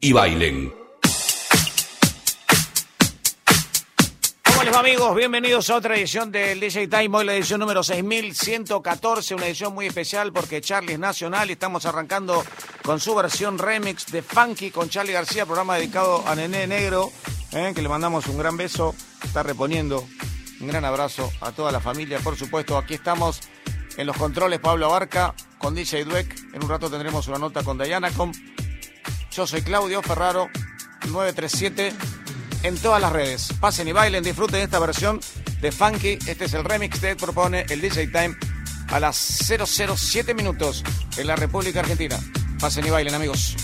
y bailen. ¿Cómo les va amigos? Bienvenidos a otra edición del DJ Time, hoy la edición número 6114, una edición muy especial porque Charlie es nacional y estamos arrancando con su versión remix de Funky con Charlie García, programa dedicado a Nené Negro, eh, que le mandamos un gran beso, está reponiendo un gran abrazo a toda la familia, por supuesto, aquí estamos en los controles Pablo Abarca con DJ Dweck, en un rato tendremos una nota con Diana con yo soy Claudio Ferraro, 937 en todas las redes. Pasen y bailen, disfruten esta versión de Funky. Este es el remix que propone el DJ Time a las 007 minutos en la República Argentina. Pasen y bailen, amigos.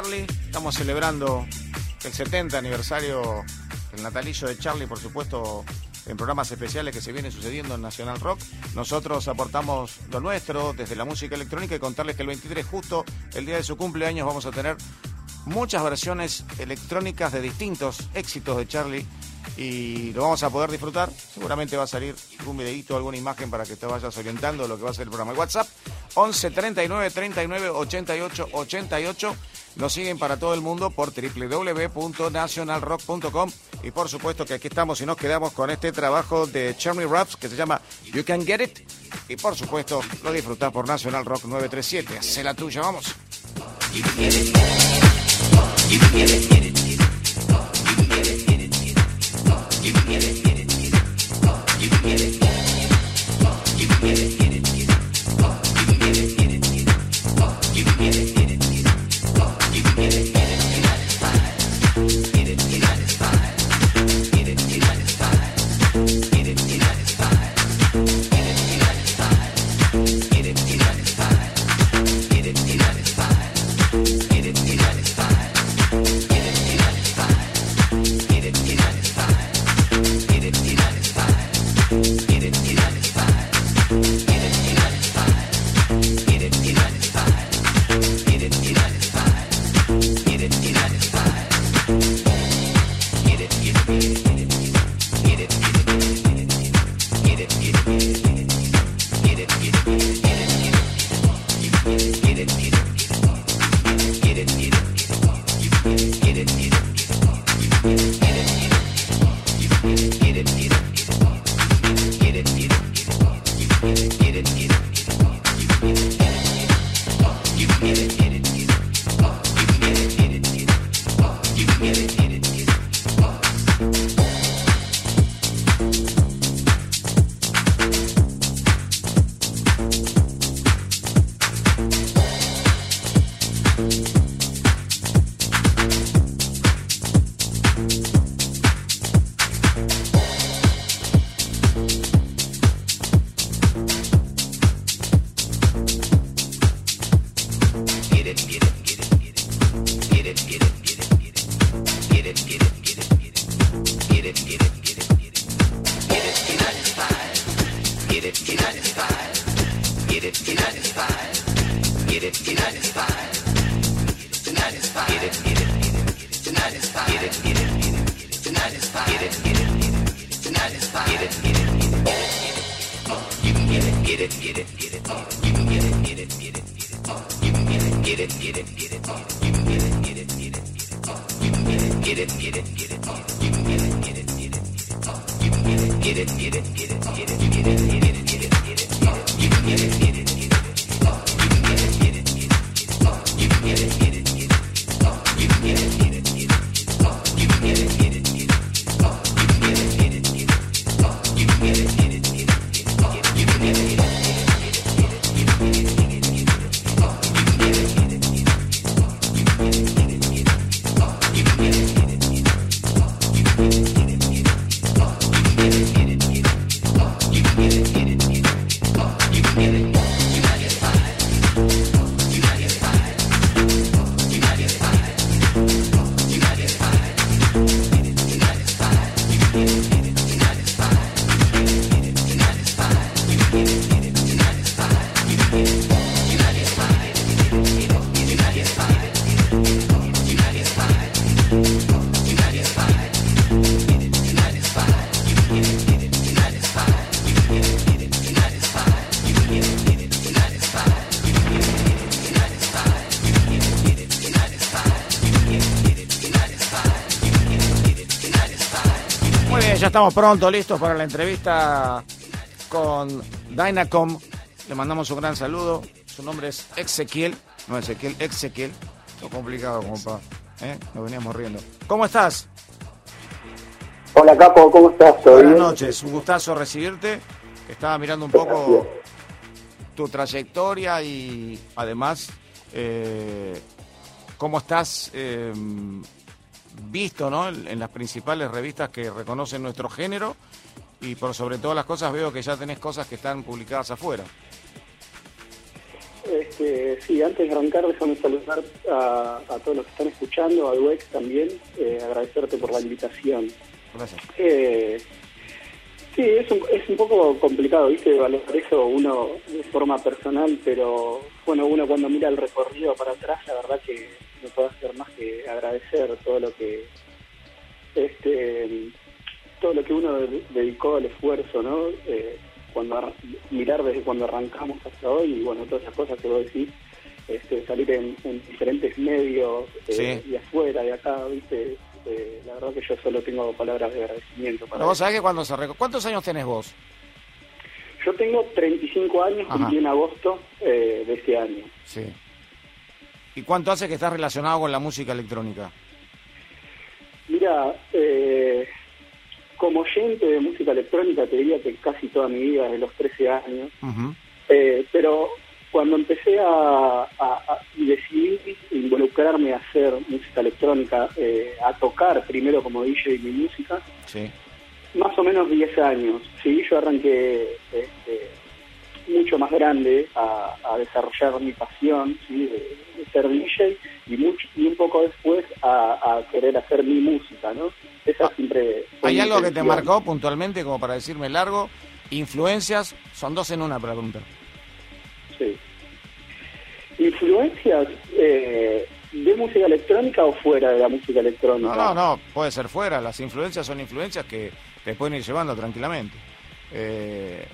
Charlie, estamos celebrando el 70 aniversario, el natalicio de Charlie, por supuesto, en programas especiales que se vienen sucediendo en Nacional Rock. Nosotros aportamos lo nuestro desde la música electrónica y contarles que el 23, justo el día de su cumpleaños, vamos a tener muchas versiones electrónicas de distintos éxitos de Charlie y lo vamos a poder disfrutar. Seguramente va a salir algún videito, alguna imagen para que te vayas orientando de lo que va a ser el programa. El WhatsApp 11 39 39 88 88. Nos siguen para todo el mundo por www.nationalrock.com y por supuesto que aquí estamos y nos quedamos con este trabajo de Charlie Raps que se llama You Can Get It y por supuesto lo disfrutás por National Rock 937. Hacé la tuya, vamos. Estamos pronto, listos para la entrevista con Dynacom. Le mandamos un gran saludo. Su nombre es Ezequiel. No Ezequiel, Ezequiel. Lo complicado como para. ¿eh? Nos veníamos riendo. ¿Cómo estás? Hola, Capo, ¿cómo estás? Buenas noches, un gustazo recibirte. Estaba mirando un poco tu trayectoria y además eh, cómo estás eh, visto ¿no? en las principales revistas que reconocen nuestro género y por sobre todas las cosas veo que ya tenés cosas que están publicadas afuera. Este, sí, antes de arrancar, déjame saludar a, todos los que están escuchando, a Duex también, eh, agradecerte por la invitación. Gracias. Eh, sí, es un, es un poco complicado, ¿viste? Valorar eso uno de forma personal, pero bueno, uno cuando mira el recorrido para atrás, la verdad que no puede hacer más que agradecer todo lo que este todo lo que uno dedicó al esfuerzo, ¿no? Eh, cuando mirar desde cuando arrancamos hasta hoy y bueno, todas esas cosas que vos decís, este, salir en, diferentes medios eh, y afuera de acá, ¿viste? Eh, la verdad que yo solo tengo palabras de agradecimiento. Para vos sabés que cuando se ¿Cuántos años tenés vos? Yo tengo 35 años, cumplí en agosto de este año. Sí. ¿Y cuánto hace que estás relacionado con la música electrónica? Mira, eh, como oyente de música electrónica, te diría que casi toda mi vida, de los 13 años. Eh, pero cuando empecé a, decidir involucrarme a hacer música electrónica, eh, a tocar primero como DJ mi música, más o menos 10 años. Sí, yo arranqué este, mucho más grande a, desarrollar mi pasión de, ser DJ y, mucho, y un poco después a, querer hacer mi música, ¿no? Esa ah, siempre... ¿Hay algo que te marcó puntualmente como para decirme largo? Influencias, son dos en una pregunta. Sí. Influencias eh, de música electrónica o fuera de la música electrónica. No, no, no, puede ser fuera. Las influencias son influencias que te pueden ir llevando tranquilamente. Eh,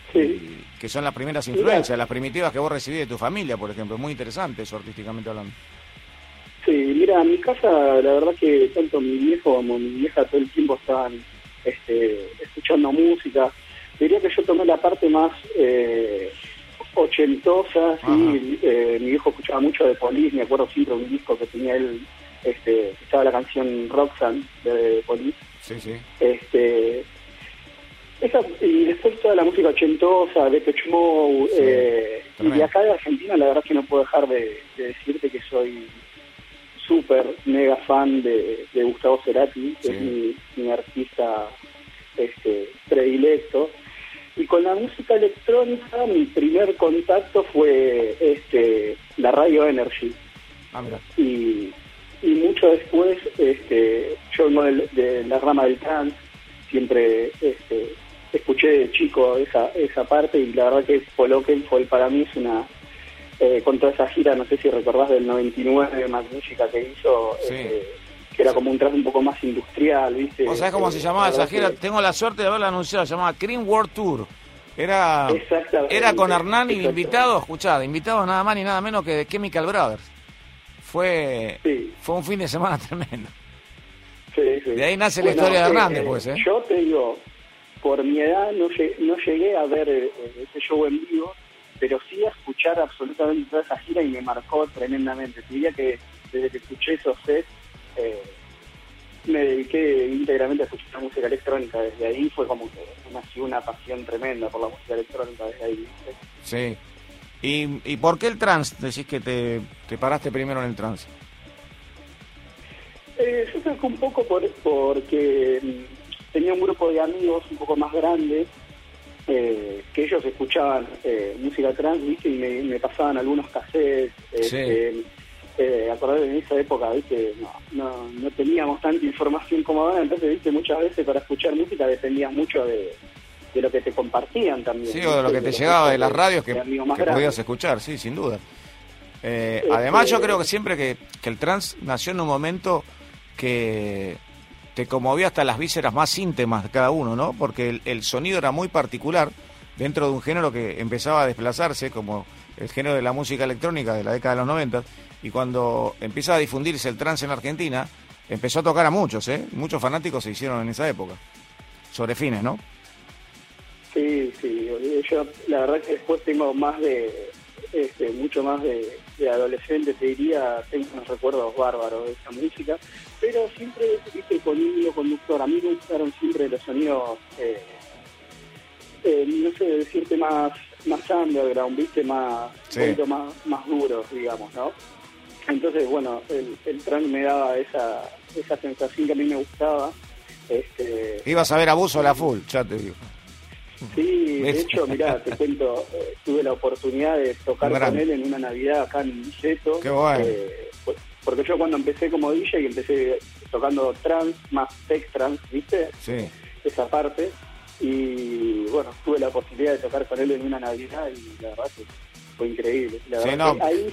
que son las primeras influencias, las primitivas que vos recibís de tu familia, por ejemplo. Muy interesante eso artísticamente hablando. Sí, mira, en mi casa la verdad que tanto mi viejo como mi vieja todo el tiempo estaban este, escuchando música. Diría que yo tomé la parte más eh, ochentosa, sí, eh, mi viejo escuchaba mucho de Police, me acuerdo siempre de un disco que tenía él, este, estaba la canción Roxanne de Police. Sí, sí. Este, y después toda la música ochentosa, de Mode, eh, y acá de Argentina la verdad que no puedo dejar de, decirte que soy súper mega fan de, Gustavo Cerati, que es mi, artista este, predilecto. Y con la música electrónica mi primer contacto fue este la radio Energy. Ah, y, y mucho después este, yo de, de la rama del trance, siempre este, escuché de chico esa, esa parte y la verdad que Poloken fue para mí es una eh, con toda esa gira, no sé si recordás del 99 Magnífica que hizo, eh, que era como un traje un poco más industrial, ¿viste? ¿O sabés cómo se eh, llamaba esa gira? Tengo la suerte de haberla anunciado, se llamaba Cream World Tour. Era, era con Hernán y invitado, escuchá, invitado nada más ni nada menos que de Chemical Brothers. Fue, fue un fin de semana tremendo. de ahí nace la historia de Hernán después, ¿eh? Yo te digo, por mi edad no, no llegué a ver eh, ese show en vivo, pero sí a escuchar absolutamente toda esa gira y me marcó tremendamente. Diría que desde que escuché esos sets, eh, me dediqué íntegramente a escuchar música electrónica. Desde ahí fue como que nació una pasión tremenda por la música electrónica desde ahí. Sí. ¿Y, ¿Y por qué el trance? Decís que te, te paraste primero en el trance. Eh, yo creo que un poco por, porque mm, tenía un grupo de amigos un poco más grande eh, que ellos escuchaban eh, música trans y me, pasaban algunos cassettes. Este, eh, en esa época, ¿viste? No, no, teníamos tanta información como ahora, entonces, ¿viste? muchas veces para escuchar música dependía mucho de, lo que te compartían también. Sí, o de lo que te llegaba de las radios que, podías escuchar, sí, sin duda. Eh, además, yo este, creo que siempre que, que el trans nació en un momento que te conmovió hasta las vísceras más íntimas de cada uno, ¿no? Porque el, sonido era muy particular dentro de un género que empezaba a desplazarse, como el género de la música electrónica de la década de los 90, y cuando empieza a difundirse el trance en Argentina, empezó a tocar a muchos, ¿eh? Muchos fanáticos se hicieron en esa época, sobre fines, ¿no? Sí, sí, yo la verdad que después tengo más de, este, mucho más de, de adolescente, te diría, tengo unos recuerdos bárbaros de esa música, pero siempre, viste, con hilo conductor, a mí me gustaron siempre los sonidos, eh, eh, no sé, decirte más más underground, viste, más, más, más duros, digamos, ¿no? Entonces, bueno, el, el me daba esa, esa sensación que a mí me gustaba. Este, Ibas a ver abuso a la full, ya te digo. Sí, Sí, de hecho, mirá, te cuento, eh, tuve la oportunidad de tocar con él en una Navidad acá en Niceto. Qué bueno. Eh, porque yo cuando empecé como DJ y empecé tocando trans, más tech trans, ¿viste? Sí. Esa parte. Y bueno, tuve la posibilidad de tocar con él en una Navidad y la verdad que fue increíble.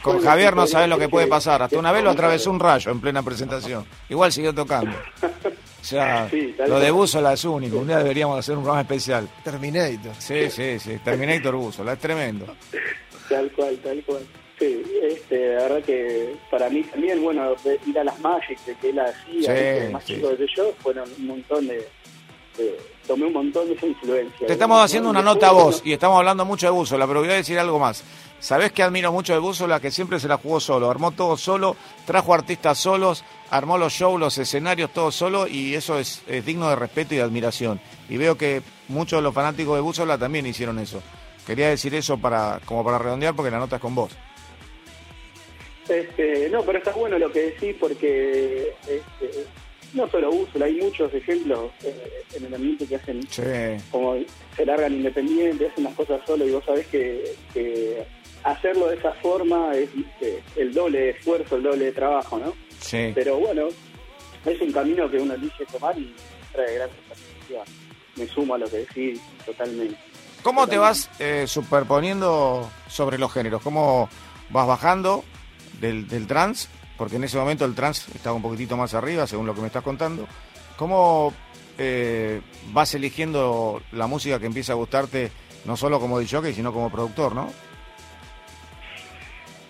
con Javier no sabes lo que puede pasar. Hasta una vez lo atravesó un rayo en plena presentación. Igual siguió tocando. O sea, lo de Búzola es único. Un día deberíamos hacer un programa especial. Terminator. Sí, sí, sí. Terminator Búzola. Es tremendo. Tal cual, tal cual. Sí, este, la verdad que para mí también, bueno, ir a las Magic de que él hacía, más chico de yo, fueron un montón de, tomé un montón de esa influencia. Te estamos haciendo una nota a vos y estamos hablando mucho de Búzola, pero voy a decir algo más. Sabés que admiro mucho de Búzola, que siempre se la jugó solo, armó todo solo, trajo artistas solos, armó los shows, los escenarios, todo solo, y eso es, digno de respeto y de admiración. Y veo que muchos de los fanáticos de Búzola también hicieron eso. Quería decir eso para como para redondear, porque la nota es con vos. Este, no, pero está bueno lo que decís, porque este, no solo Búzola, hay muchos ejemplos eh, en el ambiente que hacen como se largan independientes, hacen las cosas solo, y vos sabés que hacerlo de esa forma es eh, el doble de esfuerzo, el doble de trabajo, ¿no? Sí. Pero bueno, es un camino que uno elige tomar y trae grandes satisfacciones. Me sumo a lo que decís totalmente. ¿Cómo te vas eh, superponiendo sobre los géneros? ¿Cómo vas bajando del, del trans? Porque en ese momento el trans estaba un poquitito más arriba, según lo que me estás contando. ¿Cómo eh, vas eligiendo la música que empieza a gustarte, no solo como DJ, sino como productor, no?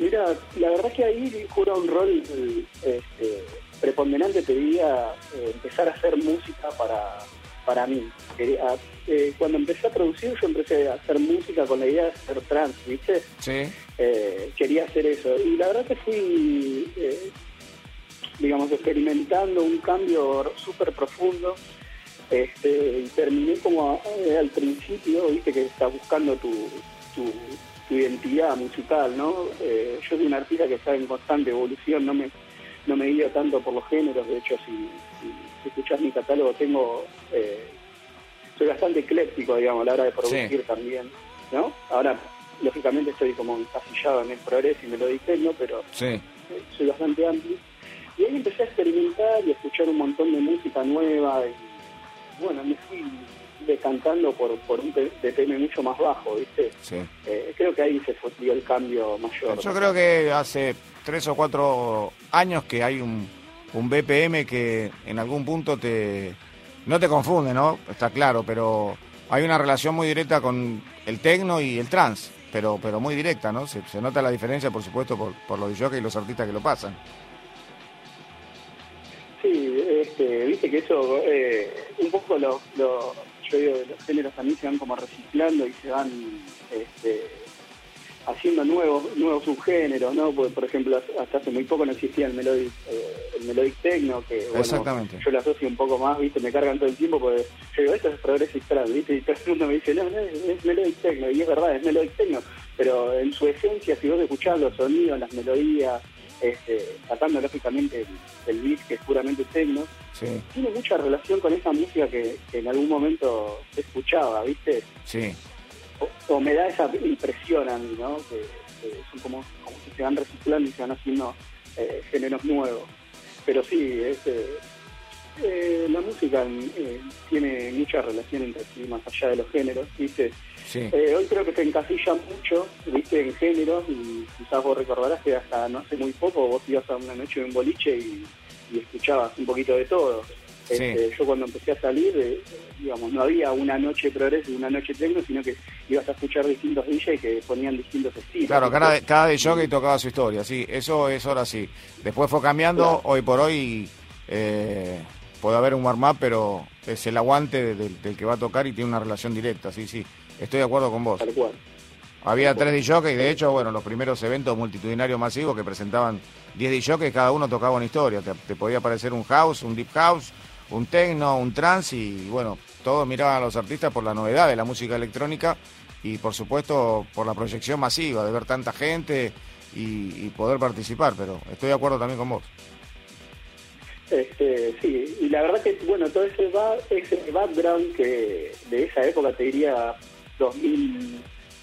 Mira, la verdad que ahí jura un rol este, preponderante, te diría, eh, empezar a hacer música para, para mí. Eh, cuando empecé a producir, yo empecé a hacer música con la idea de ser trans, ¿viste? Sí. Eh, quería hacer eso. Y la verdad que fui, digamos, experimentando un cambio súper profundo. Este, y terminé como al principio, viste, que está buscando tu, tu identidad musical, ¿no? Eh, yo soy un artista que está en constante evolución, no me no me guío tanto por los géneros, de hecho si, si, escuchás mi catálogo tengo eh, soy bastante ecléctico, digamos, a la hora de producir también, ¿no? Ahora, lógicamente estoy como encasillado en el progreso y me lo ¿no? Pero eh, soy bastante amplio. Y ahí empecé a experimentar y a escuchar un montón de música nueva y bueno, me fui decantando por, por un BPM mucho más bajo, ¿viste? Sí. Eh, creo que ahí se fue el cambio mayor. Yo creo que hace tres o cuatro años que hay un, un BPM que en algún punto te... No te confunde, ¿no? Está claro, pero hay una relación muy directa con el tecno y el trans, pero pero muy directa, ¿no? Se, nota la diferencia, por supuesto, por, por los DJs y los artistas que lo pasan. Sí, este, viste que eso, eh, un poco lo, yo digo, los géneros también se van como reciclando y se van este, haciendo nuevos nuevos subgéneros, ¿no? por ejemplo, hasta hace muy poco no existía el melodic, eh, el melodic techno, que bueno, yo lo asocio un poco más, ¿viste? Me cargan todo el tiempo porque yo digo, esto es progressive trance, ¿viste? Y todo el mundo me dice, no, no, es melodic techno, y es verdad, es melodic techno, pero en su esencia, si vos escuchás los sonidos, las melodías, este, tratando lógicamente el, beat que es puramente techno, tiene mucha relación con esa música que, en algún momento escuchaba, ¿viste? Sí. O, me da esa impresión a mí, ¿no? Que, son como, como que se van reciclando y se van haciendo eh, géneros nuevos. Pero sí, es, eh, eh, la música tiene mucha relación entre sí, más allá de los géneros, ¿viste? Eh, hoy creo que se encasilla mucho, viste, en géneros y quizás vos recordarás que hasta no hace muy poco vos ibas a una noche en un boliche y, escuchabas un poquito de todo. Este, yo cuando empecé a salir, eh, digamos, no había una noche progreso y una noche techno, sino que ibas a escuchar distintos DJs que ponían distintos estilos. Claro, cada, cada DJ tocaba su historia, sí, eso es ahora sí. Después fue cambiando, hoy por hoy eh, puede haber un warm-up, pero es el aguante del, del, que va a tocar y tiene una relación directa, sí, sí. Estoy de acuerdo con vos. Tal cual. Había tres DJs, de hecho, bueno, los primeros eventos multitudinarios masivos que presentaban 10 DJs, cada uno tocaba una historia. Te, podía parecer un house, un deep house, un techno, un trance y bueno, todos miraban a los artistas por la novedad de la música electrónica y por supuesto por la proyección masiva de ver tanta gente y, poder participar, pero estoy de acuerdo también con vos. Este, sí, y la verdad que, bueno, todo ese, ese background que de esa época te diría 2000,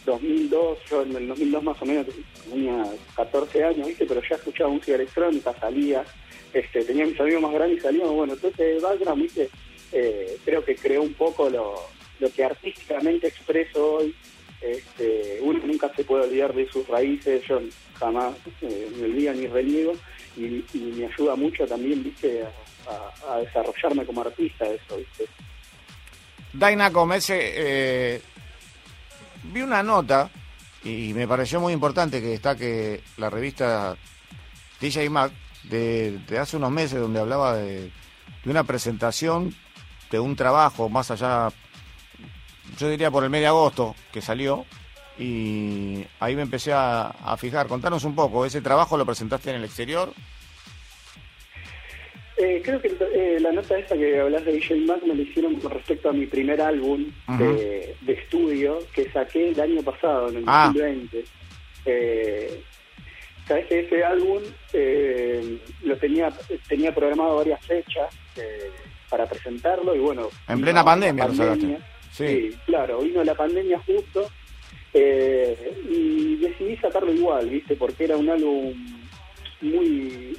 2002, yo en el 2002 más o menos tenía 14 años, ¿viste? Pero ya escuchaba música electrónica, salía, este, tenía mis amigos más grandes y salíamos, bueno, entonces background, ¿viste? Eh, creo que creó un poco lo, lo que artísticamente expreso hoy. Este, uno nunca se puede olvidar de sus raíces, yo jamás eh, me olvido ni reniego y, me ayuda mucho también, viste, a, desarrollarme como artista eso, viste. Daina Gómez, eh, vi una nota y me pareció muy importante que destaque la revista DJ Mac de, hace unos meses donde hablaba de, una presentación de un trabajo más allá, yo diría por el mes de agosto que salió y ahí me empecé a, a fijar. Contanos un poco, ¿ese trabajo lo presentaste en el exterior? Eh, creo que eh, la nota esa que hablas de DJ Mac me la hicieron con respecto a mi primer álbum de, estudio que saqué el año pasado, en el 2020. Ah. Eh, Sabes que ese álbum eh, lo tenía tenía programado varias fechas para presentarlo y bueno. En plena pandemia, pandemia sí. claro, vino la pandemia justo y decidí sacarlo igual, ¿viste? Porque era un álbum muy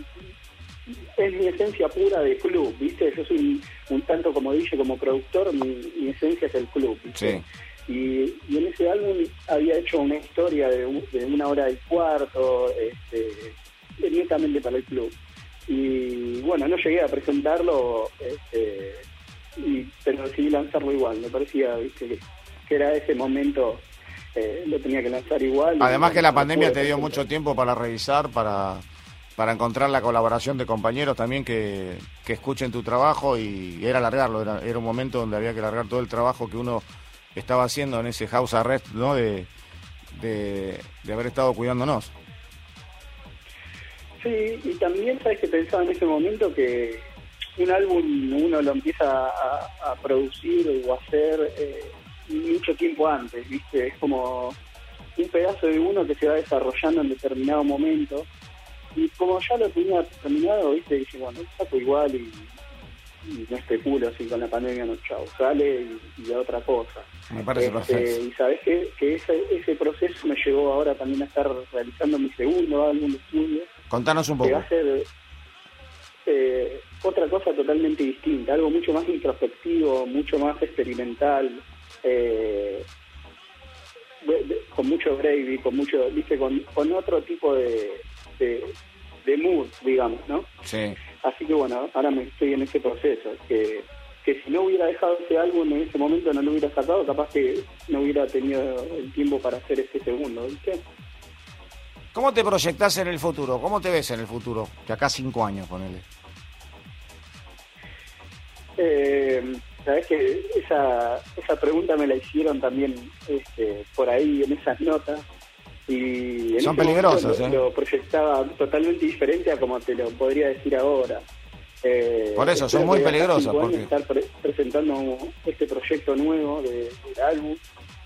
es mi esencia pura de club, ¿viste? Yo soy un, tanto como dije, como productor, mi, esencia es el club, ¿viste? Y, en ese álbum había hecho una historia de, una hora y cuarto, este, netamente para el club. Y bueno, no llegué a presentarlo, este, pero decidí lanzarlo igual. Me parecía ¿viste? Que, era ese momento, eh, lo tenía que lanzar igual. Además que la pandemia te dio mucho tiempo para revisar, para para encontrar la colaboración de compañeros también que, escuchen tu trabajo y era largarlo, era, un momento donde había que largar todo el trabajo que uno estaba haciendo en ese house arrest, ¿no? De, de, haber estado cuidándonos. Sí, y también sabes que pensaba en ese momento que un álbum uno lo empieza a, producir o a hacer eh, mucho tiempo antes, ¿viste? Es como un pedazo de uno que se va desarrollando en determinado momento y como ya lo tenía terminado, viste, dije, bueno, saco igual y, no especulo así con la pandemia, no, chao, sale y, a otra cosa. Me parece este, perfecto. Y sabes que, que ese, ese proceso me llevó ahora también a estar realizando mi segundo álbum de estudio. Contanos un poco. Que va a ser eh, otra cosa totalmente distinta, algo mucho más introspectivo, mucho más experimental. Eh, con mucho gravy, con mucho, viste, con, con otro tipo de, de, mood, digamos, ¿no? Sí. Así que bueno, ahora me estoy en ese proceso, que, que si no hubiera dejado ese álbum en ese momento no lo hubiera sacado, capaz que no hubiera tenido el tiempo para hacer este segundo, ¿viste? ¿Cómo te proyectas en el futuro? ¿Cómo te ves en el futuro? Que acá cinco años, ponele. Eh, Sabes que esa, esa pregunta me la hicieron también este, por ahí en esas notas y son peligrosos ¿eh? lo, proyectaba totalmente diferente a como te lo podría decir ahora eh, por eso son muy peligrosos porque estar presentando este proyecto nuevo de, álbum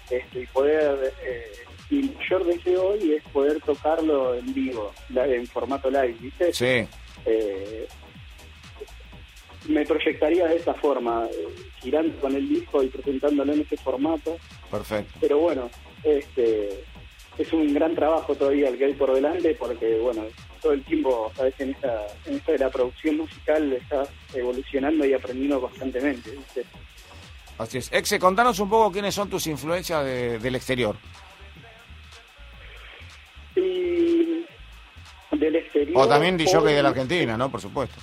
este, y poder eh, mi mayor deseo hoy es poder tocarlo en vivo en formato live ¿viste? sí eh, me proyectaría de esa forma, girando con el disco y presentándolo en ese formato. Perfecto. Pero bueno, este es un gran trabajo todavía el que hay por delante porque, bueno, todo el tiempo, sabes, en esta, en esta de la producción musical estás evolucionando y aprendiendo constantemente. Así es. Exe, contanos un poco quiénes son tus influencias del exterior. Y del exterior. O también DJ de la Argentina, ¿no? Por supuesto.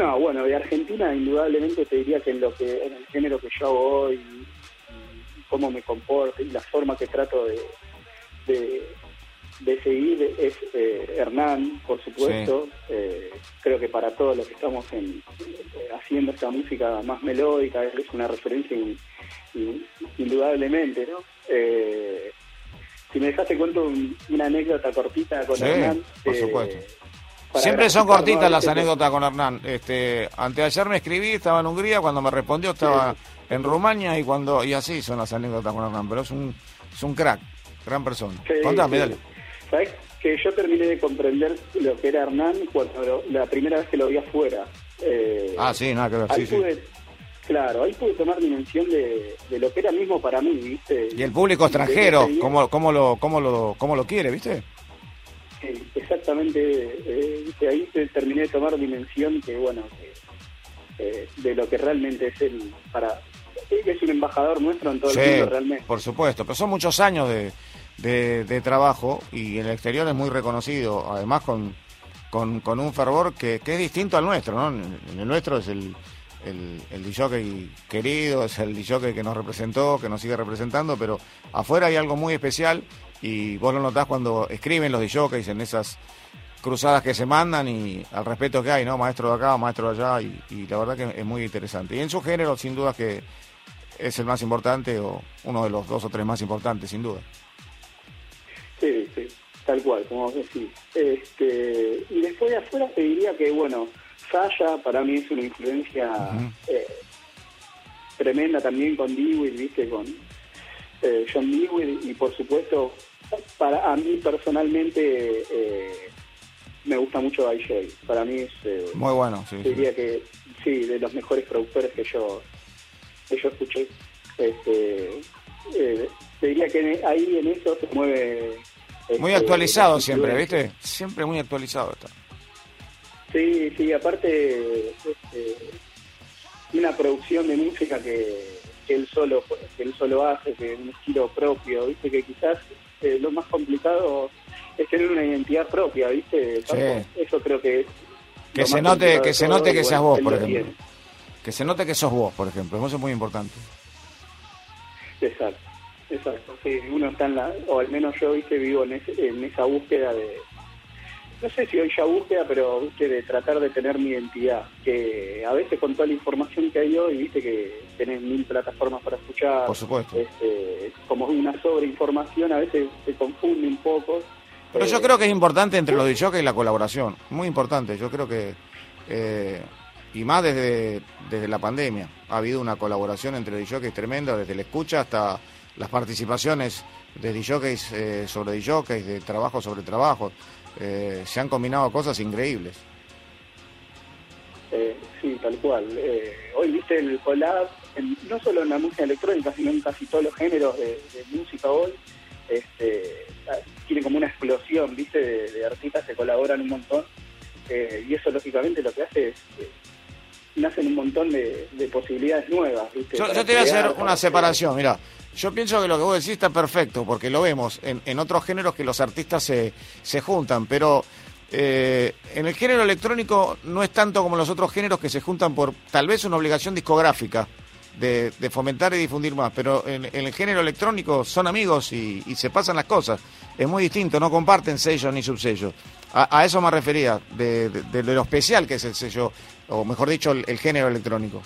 No, bueno, de Argentina indudablemente te diría que en lo que en el género que yo hago hoy, y, cómo me comporto y la forma que trato de, de, seguir es eh, Hernán, por supuesto. Eh, creo que para todos los que estamos en, eh, haciendo esta música más melódica es una referencia indudablemente, ¿no? si me dejaste cuento una anécdota cortita con Hernán. Por supuesto Siempre son cortitas las anécdotas con Hernán. Este, anteayer me escribí, estaba en Hungría, cuando me respondió estaba en Rumania y cuando y así son las anécdotas con Hernán, pero es un, es un crack, gran persona. Contame, dale. ¿Sabes? Que yo terminé de comprender lo que era Hernán cuando la primera vez que lo vi afuera. Eh, ah, sí, nada que ver, sí, Claro, ahí pude tomar dimensión de, lo que era mismo para mí, ¿viste? Y el público extranjero, ¿cómo, cómo, lo, cómo, lo, ¿cómo lo quiere, viste? Exactamente, eh, ahí terminé de tomar dimensión que, bueno, eh, de lo que realmente es el, para, es un embajador nuestro en todo el mundo realmente. por supuesto, pero son muchos años de, de, trabajo y en el exterior es muy reconocido, además con, con, con un fervor que, que es distinto al nuestro, ¿no? En el nuestro es el el, el DJ querido, es el DJ que nos representó, que nos sigue representando, pero afuera hay algo muy especial y vos lo notás cuando escriben los DJs en esas cruzadas que se mandan y al respeto que hay, ¿no? Maestro de acá, maestro de allá y, la verdad que es muy interesante. Y en su género, sin duda que es el más importante o uno de los dos o tres más importantes, sin duda. Sí, sí, tal cual, como vos decís. Este, y después de afuera te diría que, bueno, Saya para mí es una influencia eh, tremenda también con Dewey, viste, con eh, John Dewey y por supuesto para a mí personalmente eh, me gusta mucho IJ. Para mí es muy bueno, sí, diría que sí de los mejores productores que yo que yo escuché. Este, diría que ahí en eso se mueve muy este, actualizado siempre, ¿viste? Siempre muy actualizado está. Sí, sí, aparte este, una producción de música que, él solo que él solo hace, que es un estilo propio, viste que quizás eh, lo más complicado es tener una identidad propia, viste. Eso creo que que se note que se note que seas vos, por ejemplo. Que se note que sos vos, por ejemplo. Eso es muy importante. Exacto, exacto. Sí, uno está en la, o al menos yo, viste, vivo en, en esa búsqueda de no sé si hoy ya búsqueda, pero viste, de tratar de tener mi identidad, que a veces con toda la información que hay hoy, viste que tenés mil plataformas para escuchar, por supuesto, este, como una sobreinformación, a veces se confunde un poco. Pero yo creo que es importante entre los DJs y la colaboración, muy importante, yo creo que, eh, y más desde, desde la pandemia, ha habido una colaboración entre DJs tremenda, desde la escucha hasta las participaciones de DJs eh, sobre DJs, de trabajo sobre trabajo. Eh, se han combinado cosas increíbles. Eh, sí, tal cual. Eh, hoy viste el collab, no solo en la música electrónica, sino en casi todos los géneros de, música hoy. Este, tiene como una explosión, viste, de, artistas que colaboran un montón. y eso, lógicamente, lo que hace es nacen un montón de, posibilidades nuevas. Yo, te voy a hacer una separación, mira. Yo pienso que lo que vos decís está perfecto, porque lo vemos en, en otros géneros que los artistas se, se juntan, pero eh, en el género electrónico no es tanto como los otros géneros que se juntan por tal vez una obligación discográfica de, fomentar y difundir más, pero en, el género electrónico son amigos y, se pasan las cosas. Es muy distinto, no comparten sellos ni subsellos. A, eso me refería, de, de, lo especial que es el sello, o mejor dicho, el, género electrónico.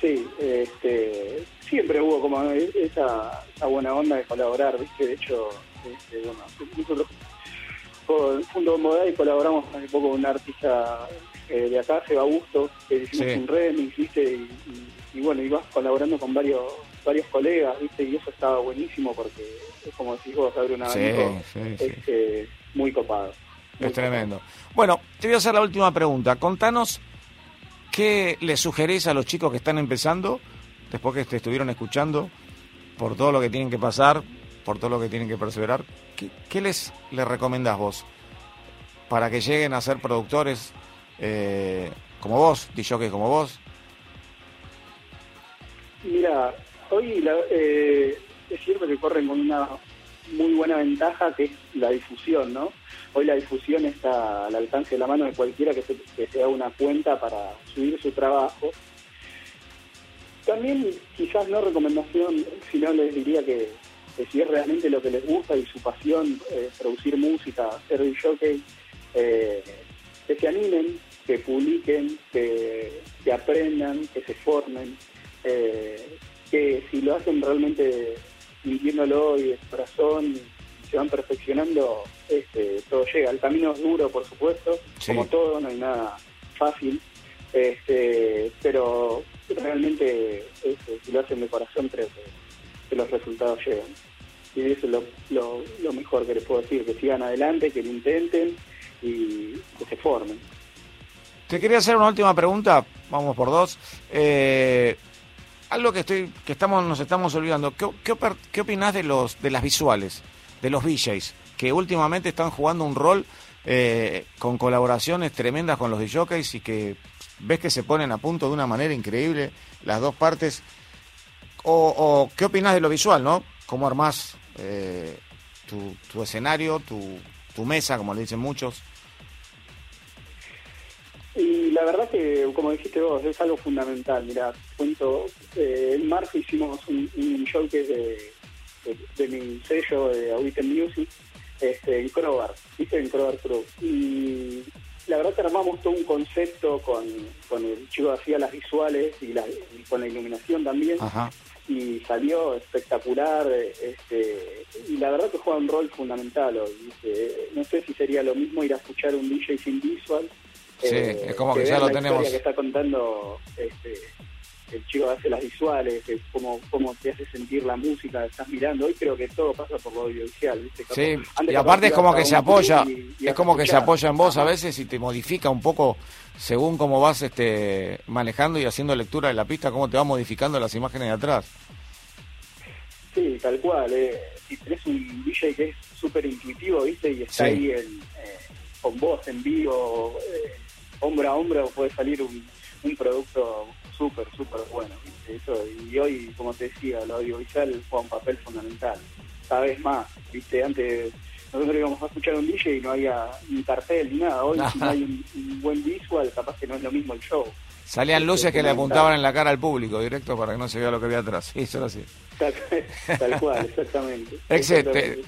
Sí, este, siempre hubo como esa, buena onda de colaborar, ¿viste? De hecho, este, bueno, nosotros con Fundo Modal colaboramos hace poco con un artista eh, de acá, Seba Busto, que hicimos un remix, ¿viste? Y, bueno, ibas colaborando con varios varios colegas, ¿viste? Y eso estaba buenísimo porque es como decís vos, abre un abanico este, muy copado. es tremendo. Bueno, te voy a hacer la última pregunta. Contanos qué le sugerís a los chicos que están empezando después que te estuvieron escuchando, por todo lo que tienen que pasar, por todo lo que tienen que perseverar, ¿qué, les, les recomendás vos para que lleguen a ser productores eh, como vos, que como vos? Mira, hoy eh, es cierto que corren con una muy buena ventaja que es la difusión, ¿no? Hoy la difusión está al alcance de la mano de cualquiera que se, una cuenta para subir su trabajo también quizás no recomendación, sino les diría que, si es realmente lo que les gusta y su pasión, eh, producir música, ser jockey, eh, que se animen, que publiquen, que, aprendan, que se formen, eh, que si lo hacen realmente sintiéndolo y de corazón, se van perfeccionando, este, todo llega. El camino es duro, por supuesto, como todo, no hay nada fácil, este, pero realmente este, si lo hacen de corazón creo que, los resultados llegan. Y eso es lo, lo, mejor que les puedo decir, que sigan adelante, que lo intenten y que se formen. Te quería hacer una última pregunta vamos por dos. Eh, algo que estoy, que estamos, nos estamos olvidando. ¿Qué, qué, qué opinás de los, de las visuales, de los DJs, que últimamente están jugando un rol eh, con colaboraciones tremendas con los DJs y que ves que se ponen a punto de una manera increíble las dos partes? ¿O, qué opinás de lo visual, no? ¿Cómo armás eh, tu, escenario, tu, tu mesa, como le dicen muchos? Y la verdad que, como dijiste vos, es algo fundamental. Mira, cuento, eh, en marzo hicimos un, un show que es de, de, mi sello de Audition Music este, en Crobar, ¿viste? En Crobar Crew. Y la verdad que armamos todo un concepto con, con el chico que hacía las visuales y, la, con la iluminación también. Y salió espectacular. Este, y la verdad que juega un rol fundamental. No sé si sería lo mismo ir a escuchar un DJ sin visual Sí, eh, es como que, ya lo tenemos. que está contando este, el chico hace las visuales, cómo, cómo te hace sentir la música, estás mirando. Hoy creo que todo pasa por lo audiovisual. ¿viste? Sí, y aparte es como que se apoya, es como que se apoya en vos a veces y te modifica un poco según cómo vas este manejando y haciendo lectura de la pista, cómo te va modificando las imágenes de atrás. Sí, tal cual. Eh. Si tenés un DJ que es súper intuitivo, ¿viste? Y está ahí eh, con vos en vivo. Eh, hombro a hombro puede salir un, un producto súper, súper bueno. Eso, y hoy, como te decía, lo audiovisual juega un papel fundamental. Cada vez más, ¿viste? Antes nosotros íbamos a escuchar un DJ y no había ni cartel ni nada. Hoy si no hay un, buen visual, capaz que no es lo mismo el show. Salían luces que le apuntaban en la cara al público directo para que no se vea lo que había atrás. Eso así. Tal, cual, exactamente. Exe, te,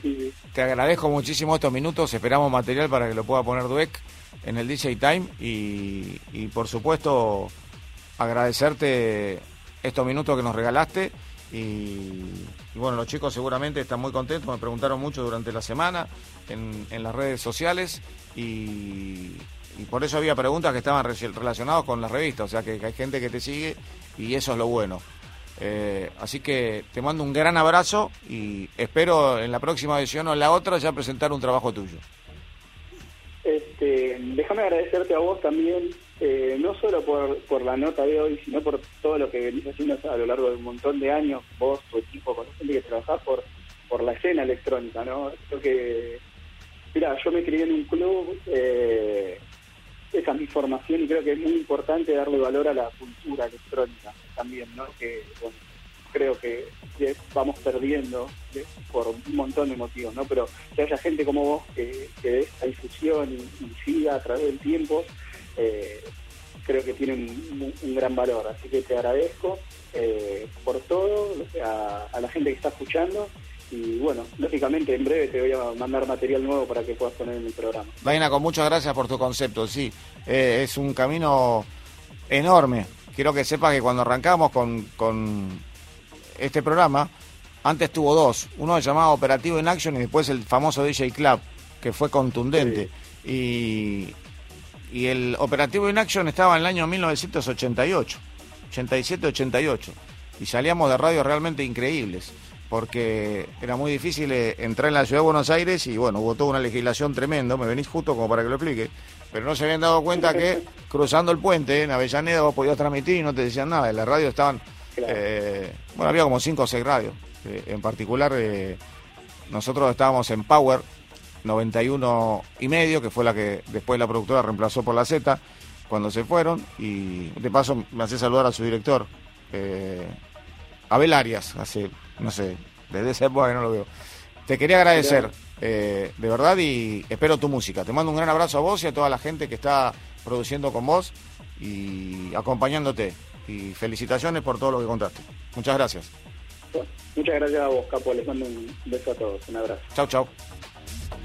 te, agradezco muchísimo estos minutos. Esperamos material para que lo pueda poner Dueck en el DJ Time y, por supuesto agradecerte estos minutos que nos regalaste y, bueno, los chicos seguramente están muy contentos, me preguntaron mucho durante la semana en, en las redes sociales y, por eso había preguntas que estaban relacionadas con las revistas, o sea que, hay gente que te sigue y eso es lo bueno. Eh, así que te mando un gran abrazo y espero en la próxima edición o en la otra ya presentar un trabajo tuyo. Este, déjame agradecerte a vos también, eh, no solo por, por la nota de hoy, sino por todo lo que venís haciendo a lo largo de un montón de años, vos, tu equipo, con la gente que trabajás por, por la escena electrónica, ¿no? Creo que, mira, yo me crié en un club, eh, esa es mi formación y creo que es muy importante darle valor a la cultura electrónica también, ¿no? Que, bueno, creo que vamos perdiendo por un montón de motivos, ¿no? Pero que haya gente como vos que, que dé esta difusión y, siga a través del tiempo, eh, creo que tiene un, gran valor. Así que te agradezco eh, por todo, a, la gente que está escuchando. Y bueno, lógicamente en breve te voy a mandar material nuevo para que puedas poner en el programa. Vaina, con muchas gracias por tu concepto. Sí, eh, es un camino enorme. Quiero que sepas que cuando arrancamos con, con este programa, antes tuvo dos. Uno se llamaba Operativo in Action y después el famoso DJ Club, que fue contundente. Y, y el Operativo in Action estaba en el año 1988, 87-88. Y salíamos de radios realmente increíbles, porque era muy difícil eh, entrar en la ciudad de Buenos Aires y bueno, hubo toda una legislación tremenda. Me venís justo como para que lo explique. Pero no se habían dado cuenta que cruzando el puente en Avellaneda vos podías transmitir y no te decían nada. En la radio estaban eh, bueno, había como cinco o seis radios. Eh, en particular, eh, nosotros estábamos en Power 91 y medio, que fue la que después la productora reemplazó por la Z cuando se fueron. Y de paso me hace saludar a su director, Abel Arias, hace, no sé, desde esa época que no lo veo. Te quería agradecer, de verdad, y espero tu música. Te mando un gran abrazo a vos y a toda la gente que está produciendo con vos y acompañándote y felicitaciones por todo lo que contaste. Muchas gracias. Muchas gracias a vos, Capo. Les mando un beso a todos. Un abrazo. Chau, chau.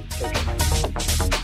social media.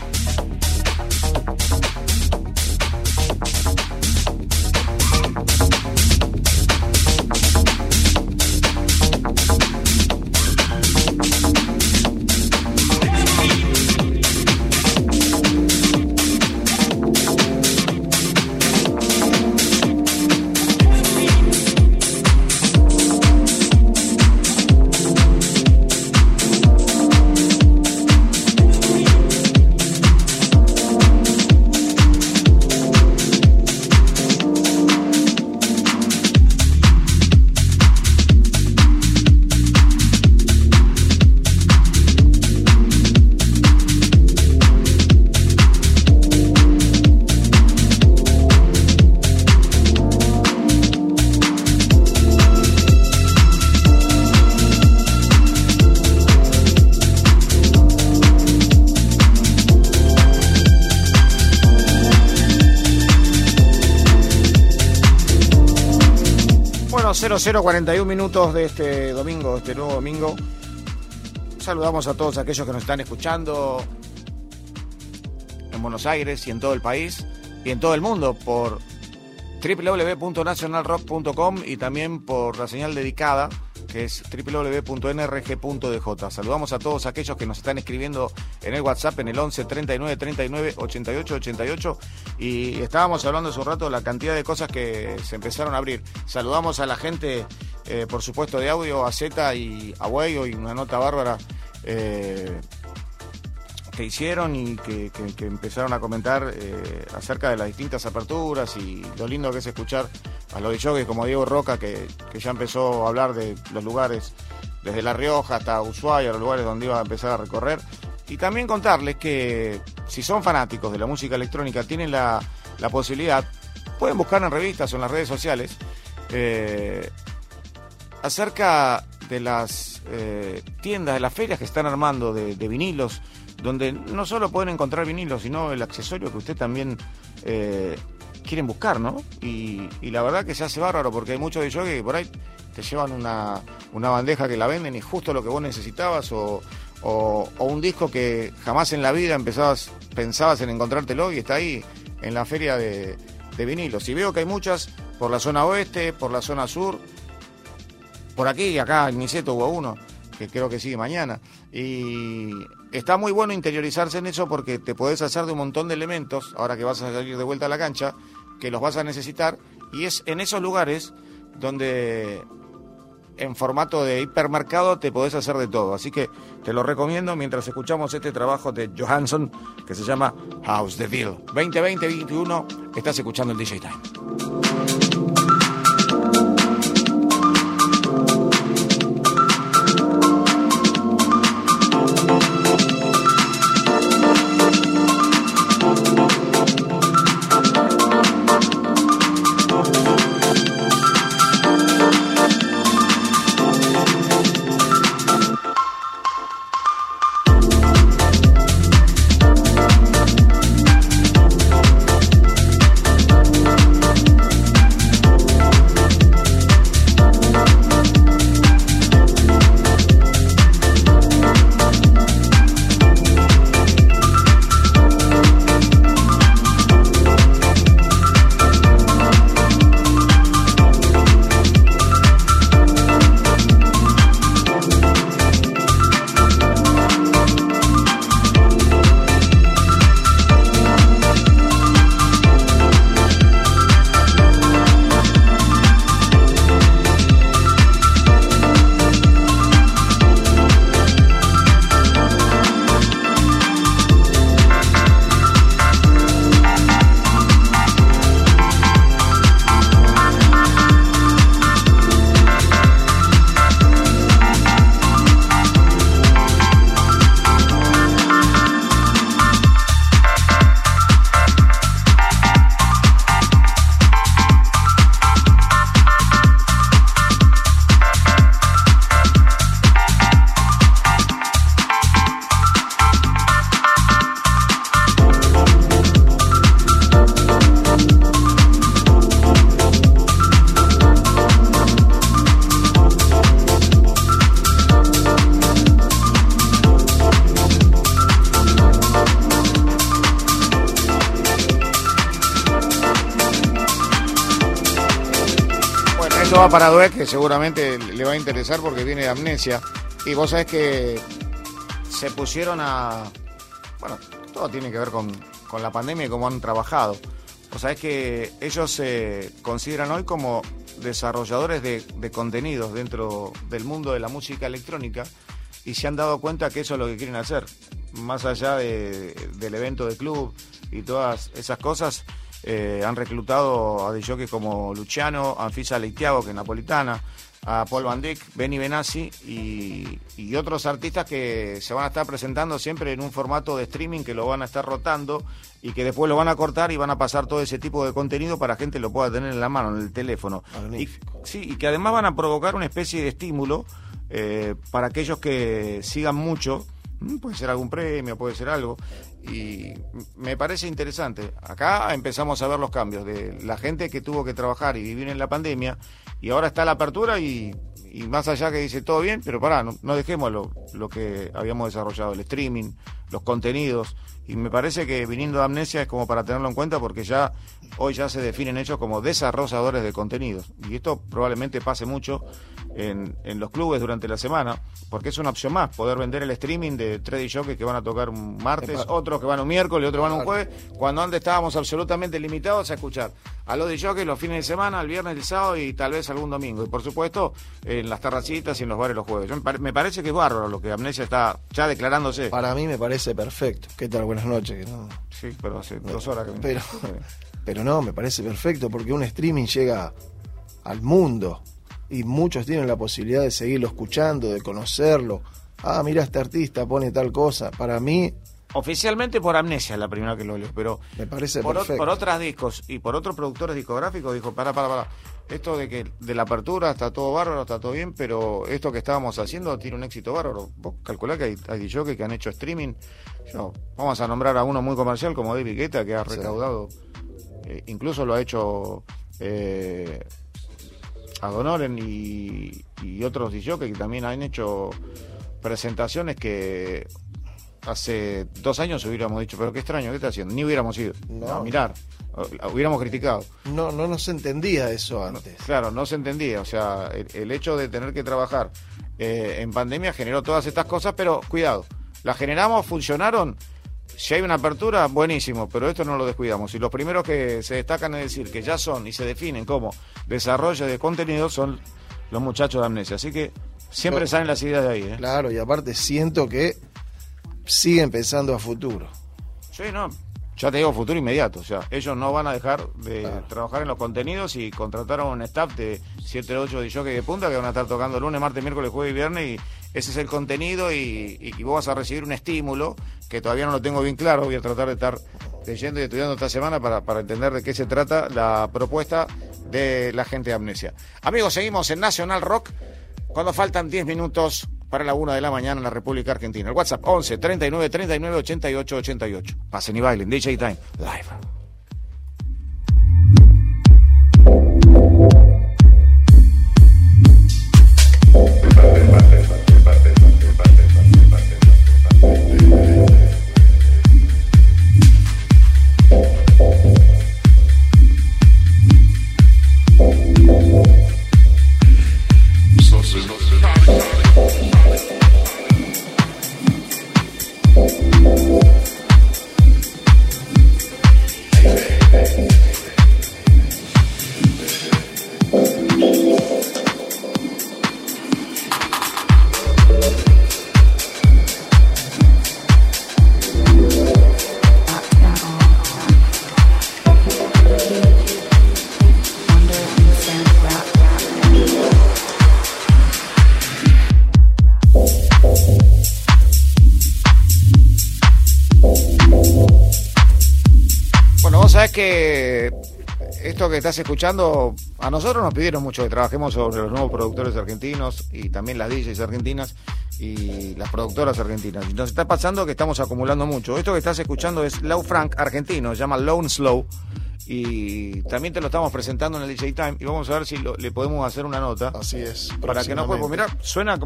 0041 minutos de este domingo, este nuevo domingo. Saludamos a todos aquellos que nos están escuchando en Buenos Aires y en todo el país y en todo el mundo por www.nationalrock.com y también por la señal dedicada que es www.nrg.dj. Saludamos a todos aquellos que nos están escribiendo en el WhatsApp en el 11 39 39 88 88 y estábamos hablando hace un rato de la cantidad de cosas que se empezaron a abrir. Saludamos a la gente, eh, por supuesto, de audio, a Z y a Way, y una nota bárbara. Eh, que hicieron y que, empezaron a comentar eh, acerca de las distintas aperturas y lo lindo que es escuchar a los de como Diego Roca, que, ya empezó a hablar de los lugares desde La Rioja hasta Ushuaia, los lugares donde iba a empezar a recorrer. Y también contarles que si son fanáticos de la música electrónica, tienen la, posibilidad, pueden buscar en revistas o en las redes sociales, eh, acerca de las eh, tiendas, de las ferias que están armando de vinilos donde no solo pueden encontrar vinilos, sino el accesorio que usted también eh, quieren buscar, ¿no? Y, la verdad que se hace bárbaro porque hay muchos de ellos que por ahí te llevan una, bandeja que la venden y justo lo que vos necesitabas o, un disco que jamás en la vida empezabas, pensabas en encontrártelo y está ahí en la feria de, de vinilos. Y veo que hay muchas por la zona oeste, por la zona sur, por aquí, acá en Niceto hubo uno que creo que sigue mañana. Y está muy bueno interiorizarse en eso porque te podés hacer de un montón de elementos, ahora que vas a salir de vuelta a la cancha, que los vas a necesitar. Y es en esos lugares donde en formato de hipermercado te podés hacer de todo. Así que te lo recomiendo mientras escuchamos este trabajo de Johansson que se llama House the Bill. 2020-2021, estás escuchando el DJ Time. Que seguramente le va a interesar porque viene de amnesia. Y vos sabés que se pusieron a. Bueno, todo tiene que ver con, la pandemia y cómo han trabajado. Vos sabés que ellos se consideran hoy como desarrolladores de, contenidos dentro del mundo de la música electrónica y se han dado cuenta que eso es lo que quieren hacer. Más allá del evento de club y todas esas cosas, eh, han reclutado a DJs como Luciano, Anfisa Leitiago, que es napolitana, a Paul Van Dyck, Benny Benassi y, otros artistas que se van a estar presentando siempre en un formato de streaming que lo van a estar rotando y que después lo van a cortar y van a pasar todo ese tipo de contenido para que gente lo pueda tener en la mano, en el teléfono. Y, sí, y que además van a provocar una especie de estímulo eh, para aquellos que sigan mucho Mm, puede ser algún premio, puede ser algo. Y me parece interesante. Acá empezamos a ver los cambios de la gente que tuvo que trabajar y vivir en la pandemia y ahora está la apertura y, más allá que dice todo bien, pero pará, no, no dejemos lo, lo que habíamos desarrollado, el streaming, los contenidos, y me parece que viniendo de Amnesia es como para tenerlo en cuenta porque ya hoy ya se definen ellos como desarrolladores de contenidos y esto probablemente pase mucho en, en los clubes durante la semana porque es una opción más poder vender el streaming de tres jockeys que van a tocar un martes, otros que van un miércoles, otros van un jueves, cuando antes estábamos absolutamente limitados a escuchar a los de jockeys los fines de semana, el viernes, el sábado y tal vez algún domingo y por supuesto en las terracitas y en los bares los jueves. Me parece que es bárbaro lo que Amnesia está ya declarándose. Para mí me parece perfecto. ¿Qué tal? buenas noches. ¿no? Sí, pero hace dos horas que pero, pero no, me parece perfecto porque un streaming llega al mundo y muchos tienen la posibilidad de seguirlo escuchando, de conocerlo. Ah, mira, este artista pone tal cosa. Para mí. Oficialmente por Amnesia, la primera que lo leo, pero. Me parece por, perfecto. por otros discos y por otros productores discográficos, dijo: para, para, para. Esto de que de la apertura está todo bárbaro, está todo bien, pero esto que estábamos haciendo tiene un éxito bárbaro. Vos calculá que hay, hay que han hecho streaming vamos a nombrar a uno muy comercial como David Guetta, que ha recaudado, eh, incluso lo ha hecho eh, Adonoren y, y otros DJs que también han hecho presentaciones que hace dos años hubiéramos dicho, pero qué extraño, ¿qué está haciendo? Ni hubiéramos ido a mirar, hubiéramos criticado. No, no nos entendía eso antes. claro, no se entendía, o sea, el, hecho de tener que trabajar eh, en pandemia generó todas estas cosas, pero cuidado, la generamos, funcionaron. Si hay una apertura, buenísimo, pero esto no lo descuidamos. Y los primeros que se destacan es decir que ya son y se definen como desarrollo de contenido son los muchachos de Amnesia. Así que siempre salen las ideas de ahí. ¿eh? Claro, y aparte siento que siguen pensando a futuro. Sí, no, ya te digo futuro inmediato, o sea, ellos no van a dejar de trabajar en los contenidos y contrataron un staff de 7 8 de jockey de punta que van a estar tocando lunes, martes, miércoles, jueves y viernes y ese es el contenido y, vos vas a recibir un estímulo que todavía no lo tengo bien claro, voy a tratar de estar leyendo y estudiando esta semana para, para entender de qué se trata la propuesta de la gente de Amnesia. Amigos, seguimos en Nacional Rock cuando faltan 10 minutos para la 1 de la mañana en la República Argentina. El WhatsApp 11 39 39 88 88. Pasen y bailen. DJ Time Live. Estás escuchando, a nosotros nos pidieron mucho que trabajemos sobre los nuevos productores argentinos y también las DJs argentinas y las productoras argentinas. Nos está pasando que estamos acumulando mucho. Esto que estás escuchando es Low Frank argentino, se llama Lone Slow y también te lo estamos presentando en el DJ Time y vamos a ver si le podemos hacer una nota. Así es. Para que no pueda mirar, suena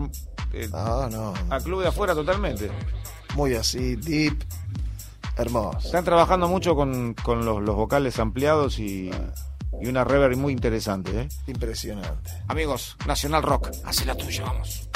eh, ah, no. a club de afuera totalmente. Muy así, deep, hermoso. Están trabajando mucho con, los, vocales ampliados y, y una reverb muy interesante. ¿eh? Impresionante. Amigos, Nacional Rock, hace la tuya, vamos.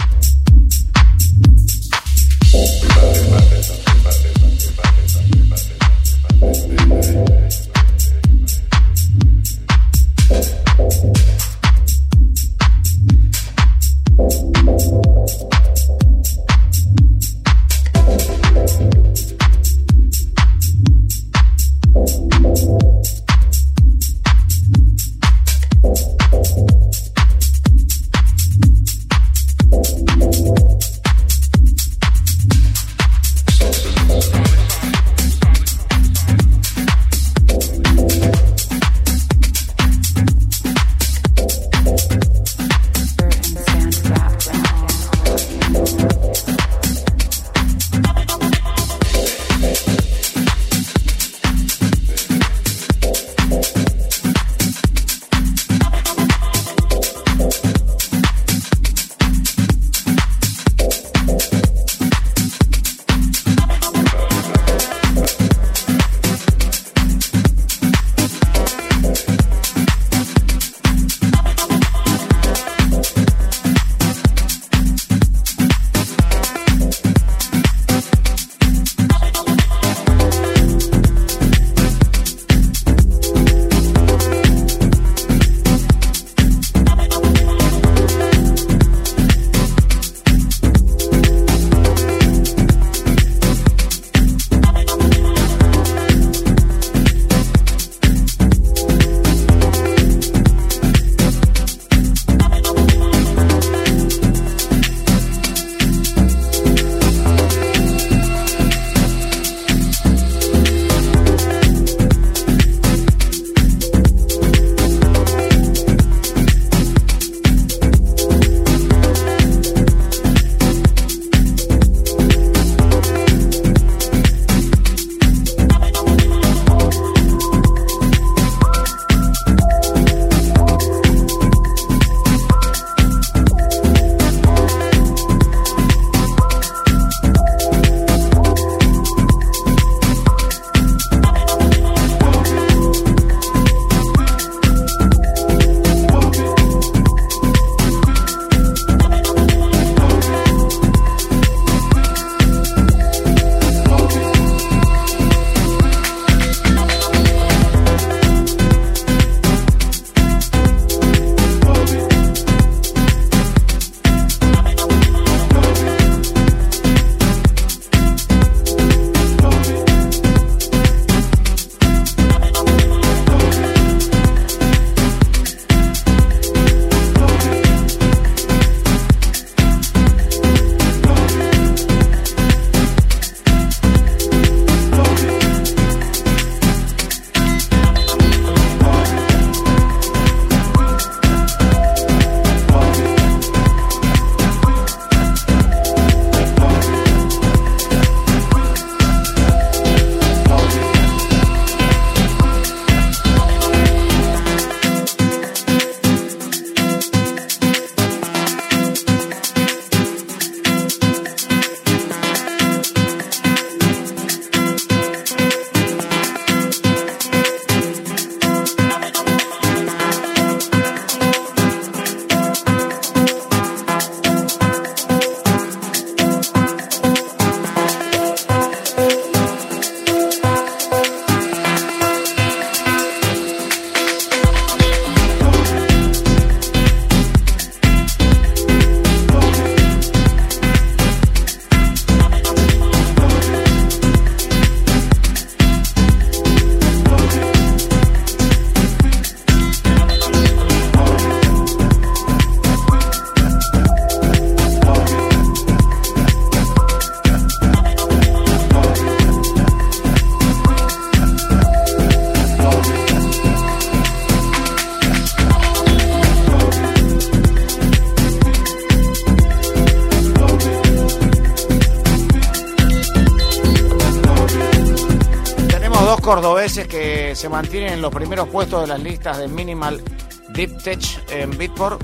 Se mantienen en los primeros puestos de las listas de Minimal Deep Tech en Beatport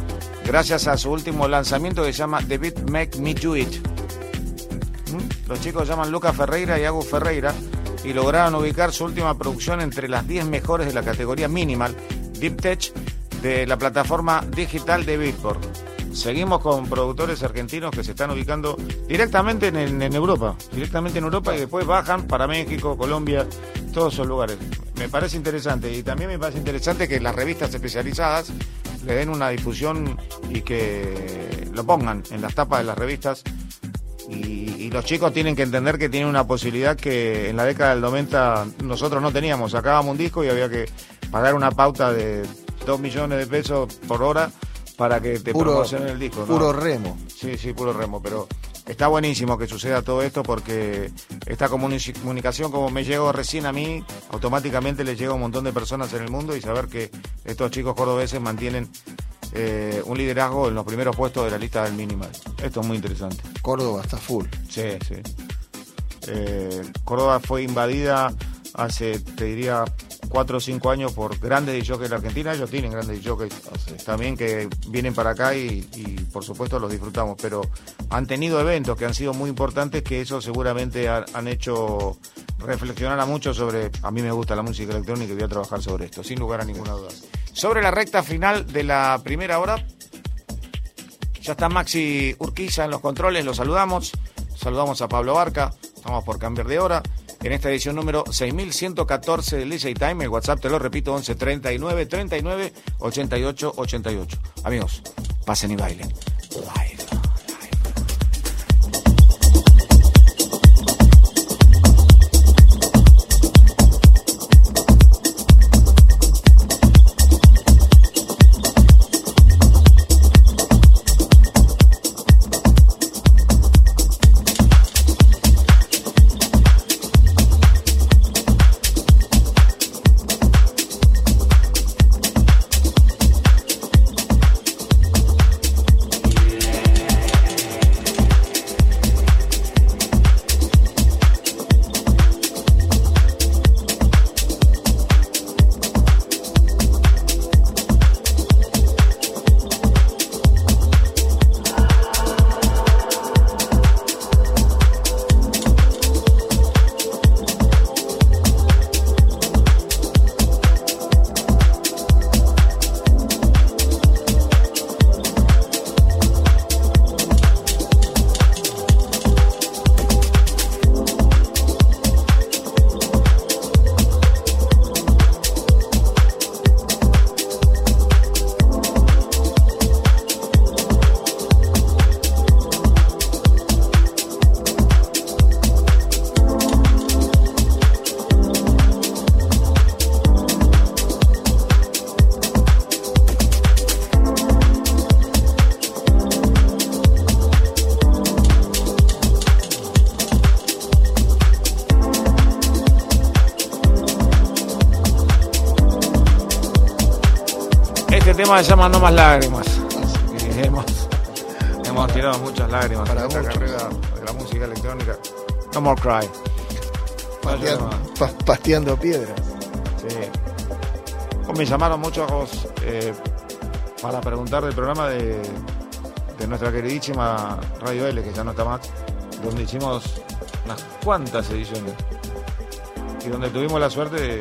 gracias a su último lanzamiento que se llama The Beat Make Me Do It. ¿Mm? Los chicos llaman Lucas Ferreira y Agus Ferreira y lograron ubicar su última producción entre las 10 mejores de la categoría Minimal Deep Tech de la plataforma digital de Beatport. Seguimos con productores argentinos que se están ubicando directamente en, Europa, directamente en Europa y después bajan para México, Colombia, todos esos lugares. Me parece interesante y también me parece interesante que las revistas especializadas le den una difusión y que lo pongan en las tapas de las revistas. Y, y, los chicos tienen que entender que tienen una posibilidad que en la década del 90 nosotros no teníamos. Sacábamos un disco y había que pagar una pauta de 2 millones de pesos por hora para que te promocionen el disco. Puro remo. Sí, sí, puro remo, pero está buenísimo que suceda todo esto porque esta comunicación como me llegó recién a mí, automáticamente le llega a un montón de personas en el mundo y saber que estos chicos cordobeses mantienen eh, un liderazgo en los primeros puestos de la lista del minimal. Esto es muy interesante. Córdoba está full. Sí, sí. Eh, Córdoba fue invadida hace, te diría, cuatro o cinco años por grandes jockeys de la Argentina. Ellos tienen grandes jockeys también que vienen para acá y, por supuesto los disfrutamos. Pero han tenido eventos que han sido muy importantes que eso seguramente han, hecho reflexionar a muchos sobre. A mí me gusta la música electrónica y voy a trabajar sobre esto, sin lugar a ninguna duda. Sobre la recta final de la primera hora, ya está Maxi Urquiza en los controles, lo saludamos. Saludamos a Pablo Barca, estamos por cambiar de hora en esta edición número 6114 del DJ Time. El WhatsApp, te lo repito, 11 39 39 88 88. Amigos, pasen y bailen. Se llama No Más Lágrimas. hemos, hemos tirado muchas lágrimas para esta carrera de la música electrónica. No More Cry. Pasteando, piedras. Sí. Pues me llamaron muchos eh, para preguntar del programa de, de nuestra queridísima Radio L, que ya no está más, donde hicimos unas cuantas ediciones y donde tuvimos la suerte de,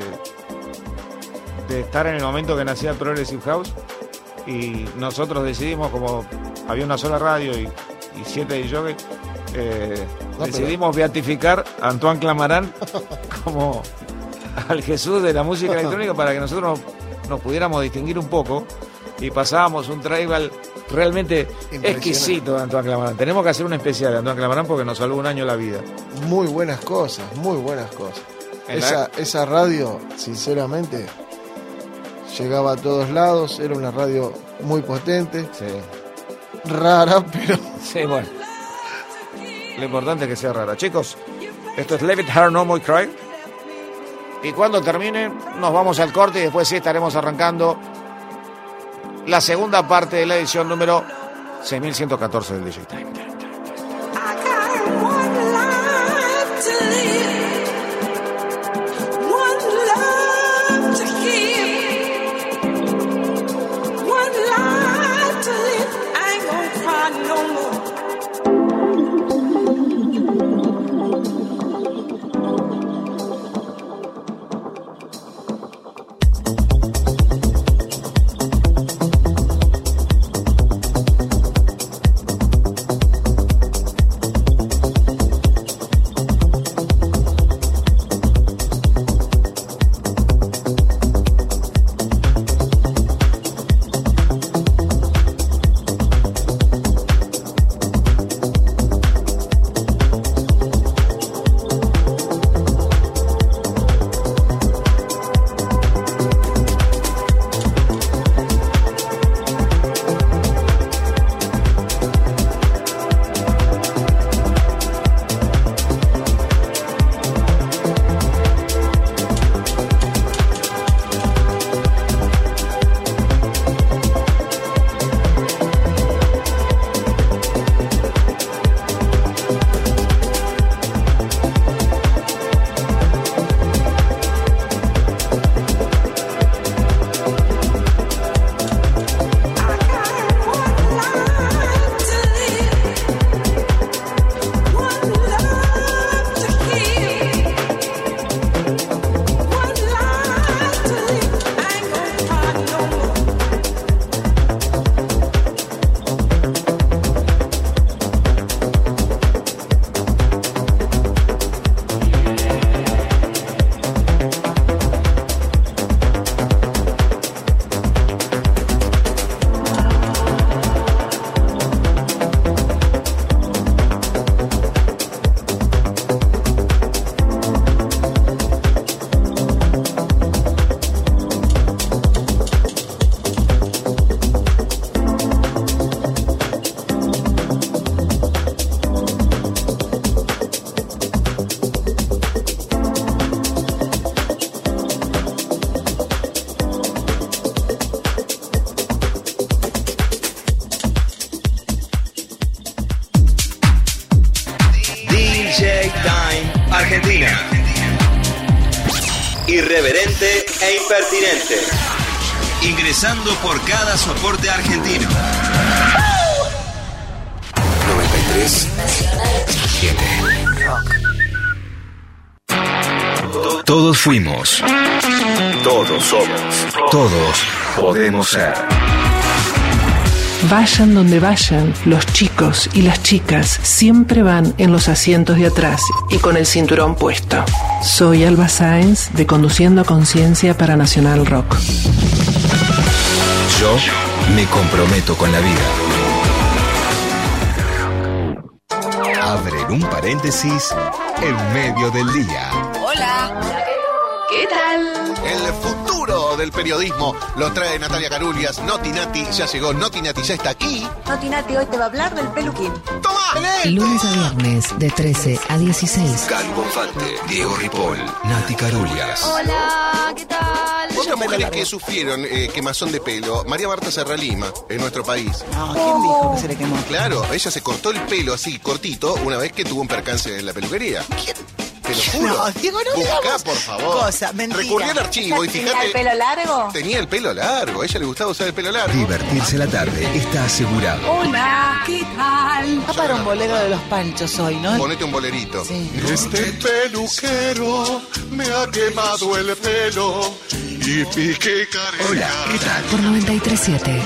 de estar en el momento que nacía Progressive House y nosotros decidimos, como había una sola radio y, siete de eh, decidimos beatificar a Antoine Clamarán como al Jesús de la música electrónica para que nosotros nos, pudiéramos distinguir un poco y pasábamos un tribal realmente exquisito de Antoine Clamarán. Tenemos que hacer un especial de Antoine Clamarán porque nos salvó un año la vida. Muy buenas cosas, muy buenas cosas. Esa, esa radio, sinceramente, llegaba a todos lados, era una radio muy potente, rara, pero... Sí, bueno. Lo importante es que sea rara. Chicos, esto es Leave It Her No More Cry. Y cuando termine, nos vamos al corte y después sí estaremos arrancando la segunda parte de la edición número 6114 del DJ Time. Podemos ser. Vayan donde vayan, los chicos y las chicas siempre van en los asientos de atrás y con el cinturón puesto. Soy Alba Sáenz de Conduciendo a Conciencia para Nacional Rock. Yo me comprometo con la vida. Abren un paréntesis en medio del día. Hola. ¿Qué tal? El futuro del periodismo lo trae Natalia Carulias. Noti Nati ya llegó. Noti Nati ya está aquí. Noti Nati hoy te va a hablar del peluquín. ¡Toma! Lunes a viernes de 13 a 16. Cali Bonfante, Diego Ripoll, Nati Carulias. Hola, ¿qué tal? Otras mujeres que sufrieron eh, quemazón de pelo, María Marta Serra Lima, en nuestro país. No, ¿quién dijo que se le quemó? Claro, ella se cortó el pelo así, cortito, una vez que tuvo un percance en la peluquería. ¿Quién? No, Diego, no Buscá, digamos por favor. cosa, mentira. Recurrí al archivo y ¿Tenía fíjate. el pelo largo? Tenía el pelo largo, a ella le gustaba usar el pelo largo. Divertirse la tarde está asegurado. Hola, ¿qué tal? Va para un bolero de los panchos hoy, ¿no? Ponete un bolerito. Sí. Este peluquero me ha quemado el pelo y pique careta. Hola, ¿qué tal? Por 937.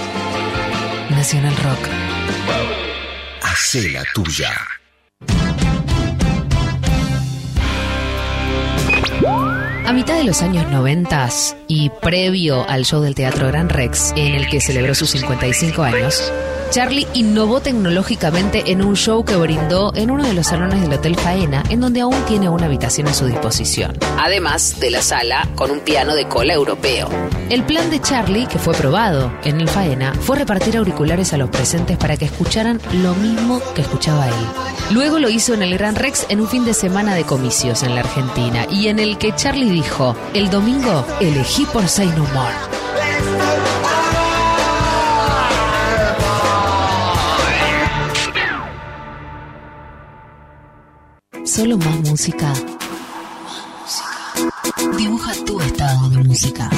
Nacional Rock. Hacé la tuya. Mitad de los años 90 y previo al show del Teatro Gran Rex, en el que celebró sus 55 años, Charlie innovó tecnológicamente en un show que brindó en uno de los salones del Hotel Faena, en donde aún tiene una habitación a su disposición. Además de la sala con un piano de cola europeo. El plan de Charlie, que fue probado en el Faena, fue repartir auriculares a los presentes para que escucharan lo mismo que escuchaba él. Luego lo hizo en el Gran Rex en un fin de semana de comicios en la Argentina y en el que Charlie dijo, el domingo elegí por Say No More. Solo más música. Dibuja tu estado de música.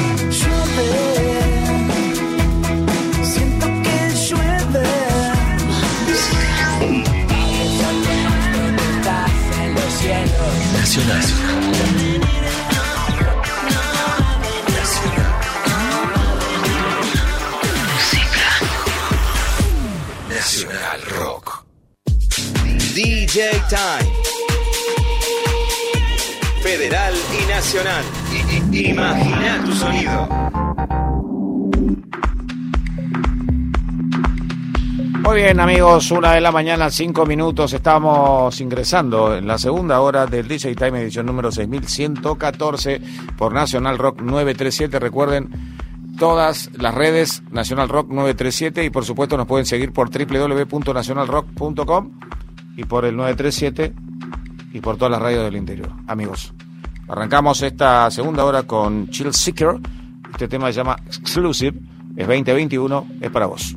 Federal y Nacional. Imagina tu sonido. Muy bien, amigos, una de la mañana, cinco minutos. Estamos ingresando en la segunda hora del DJ Time, edición número 6114 por Nacional Rock 937. Recuerden todas las redes Nacional Rock 937 y por supuesto nos pueden seguir por www.nacionalrock.com y por el 937 y por todas las radios del interior. Amigos, arrancamos esta segunda hora con Chill Seeker. Este tema se llama Exclusive, es 2021, es para vos.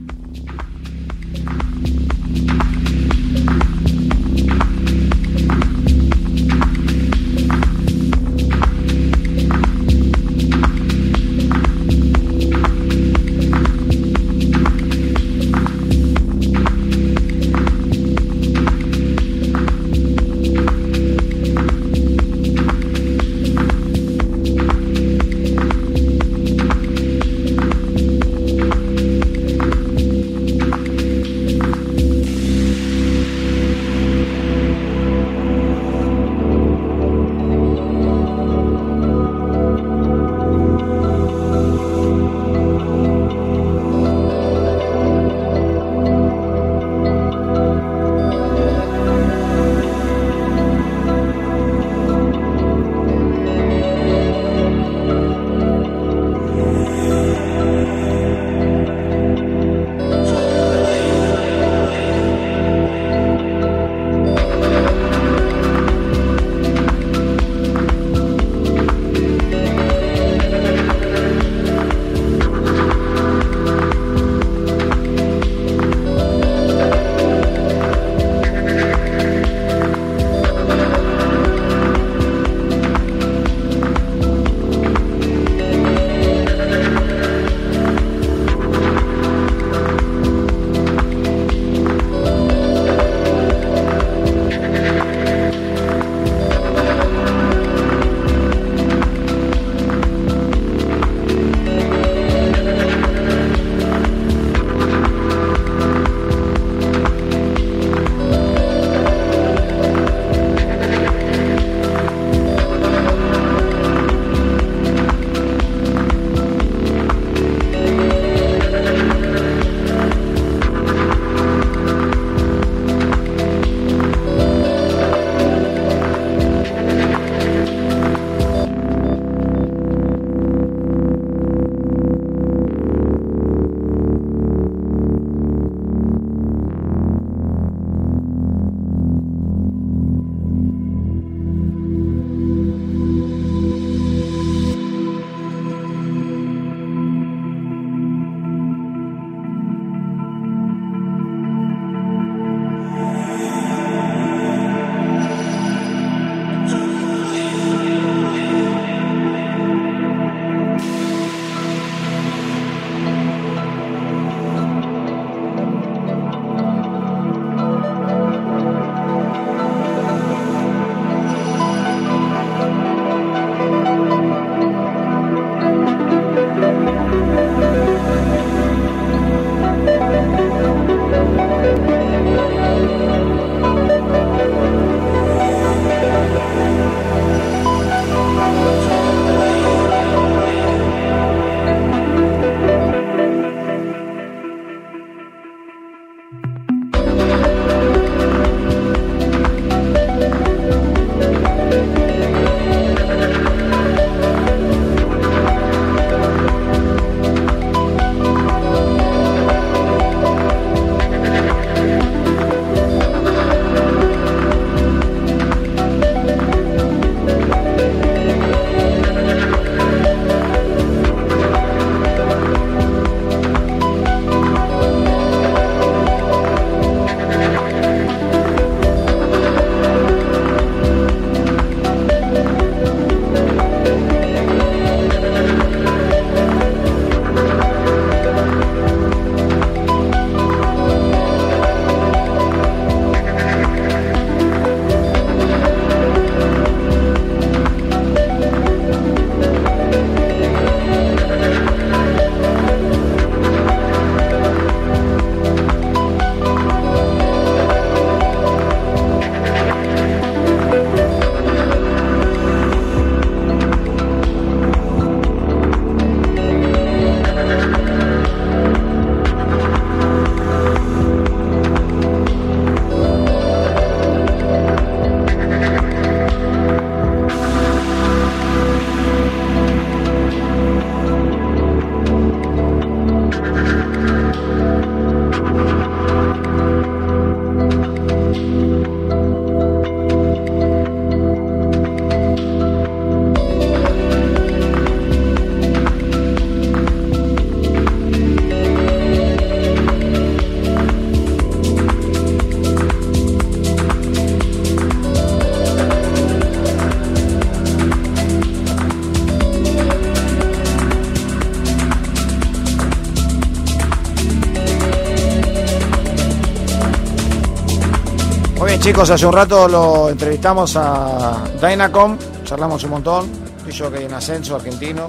Chicos, hace un rato lo entrevistamos a Dynacom, charlamos un montón, yo que hay un ascenso argentino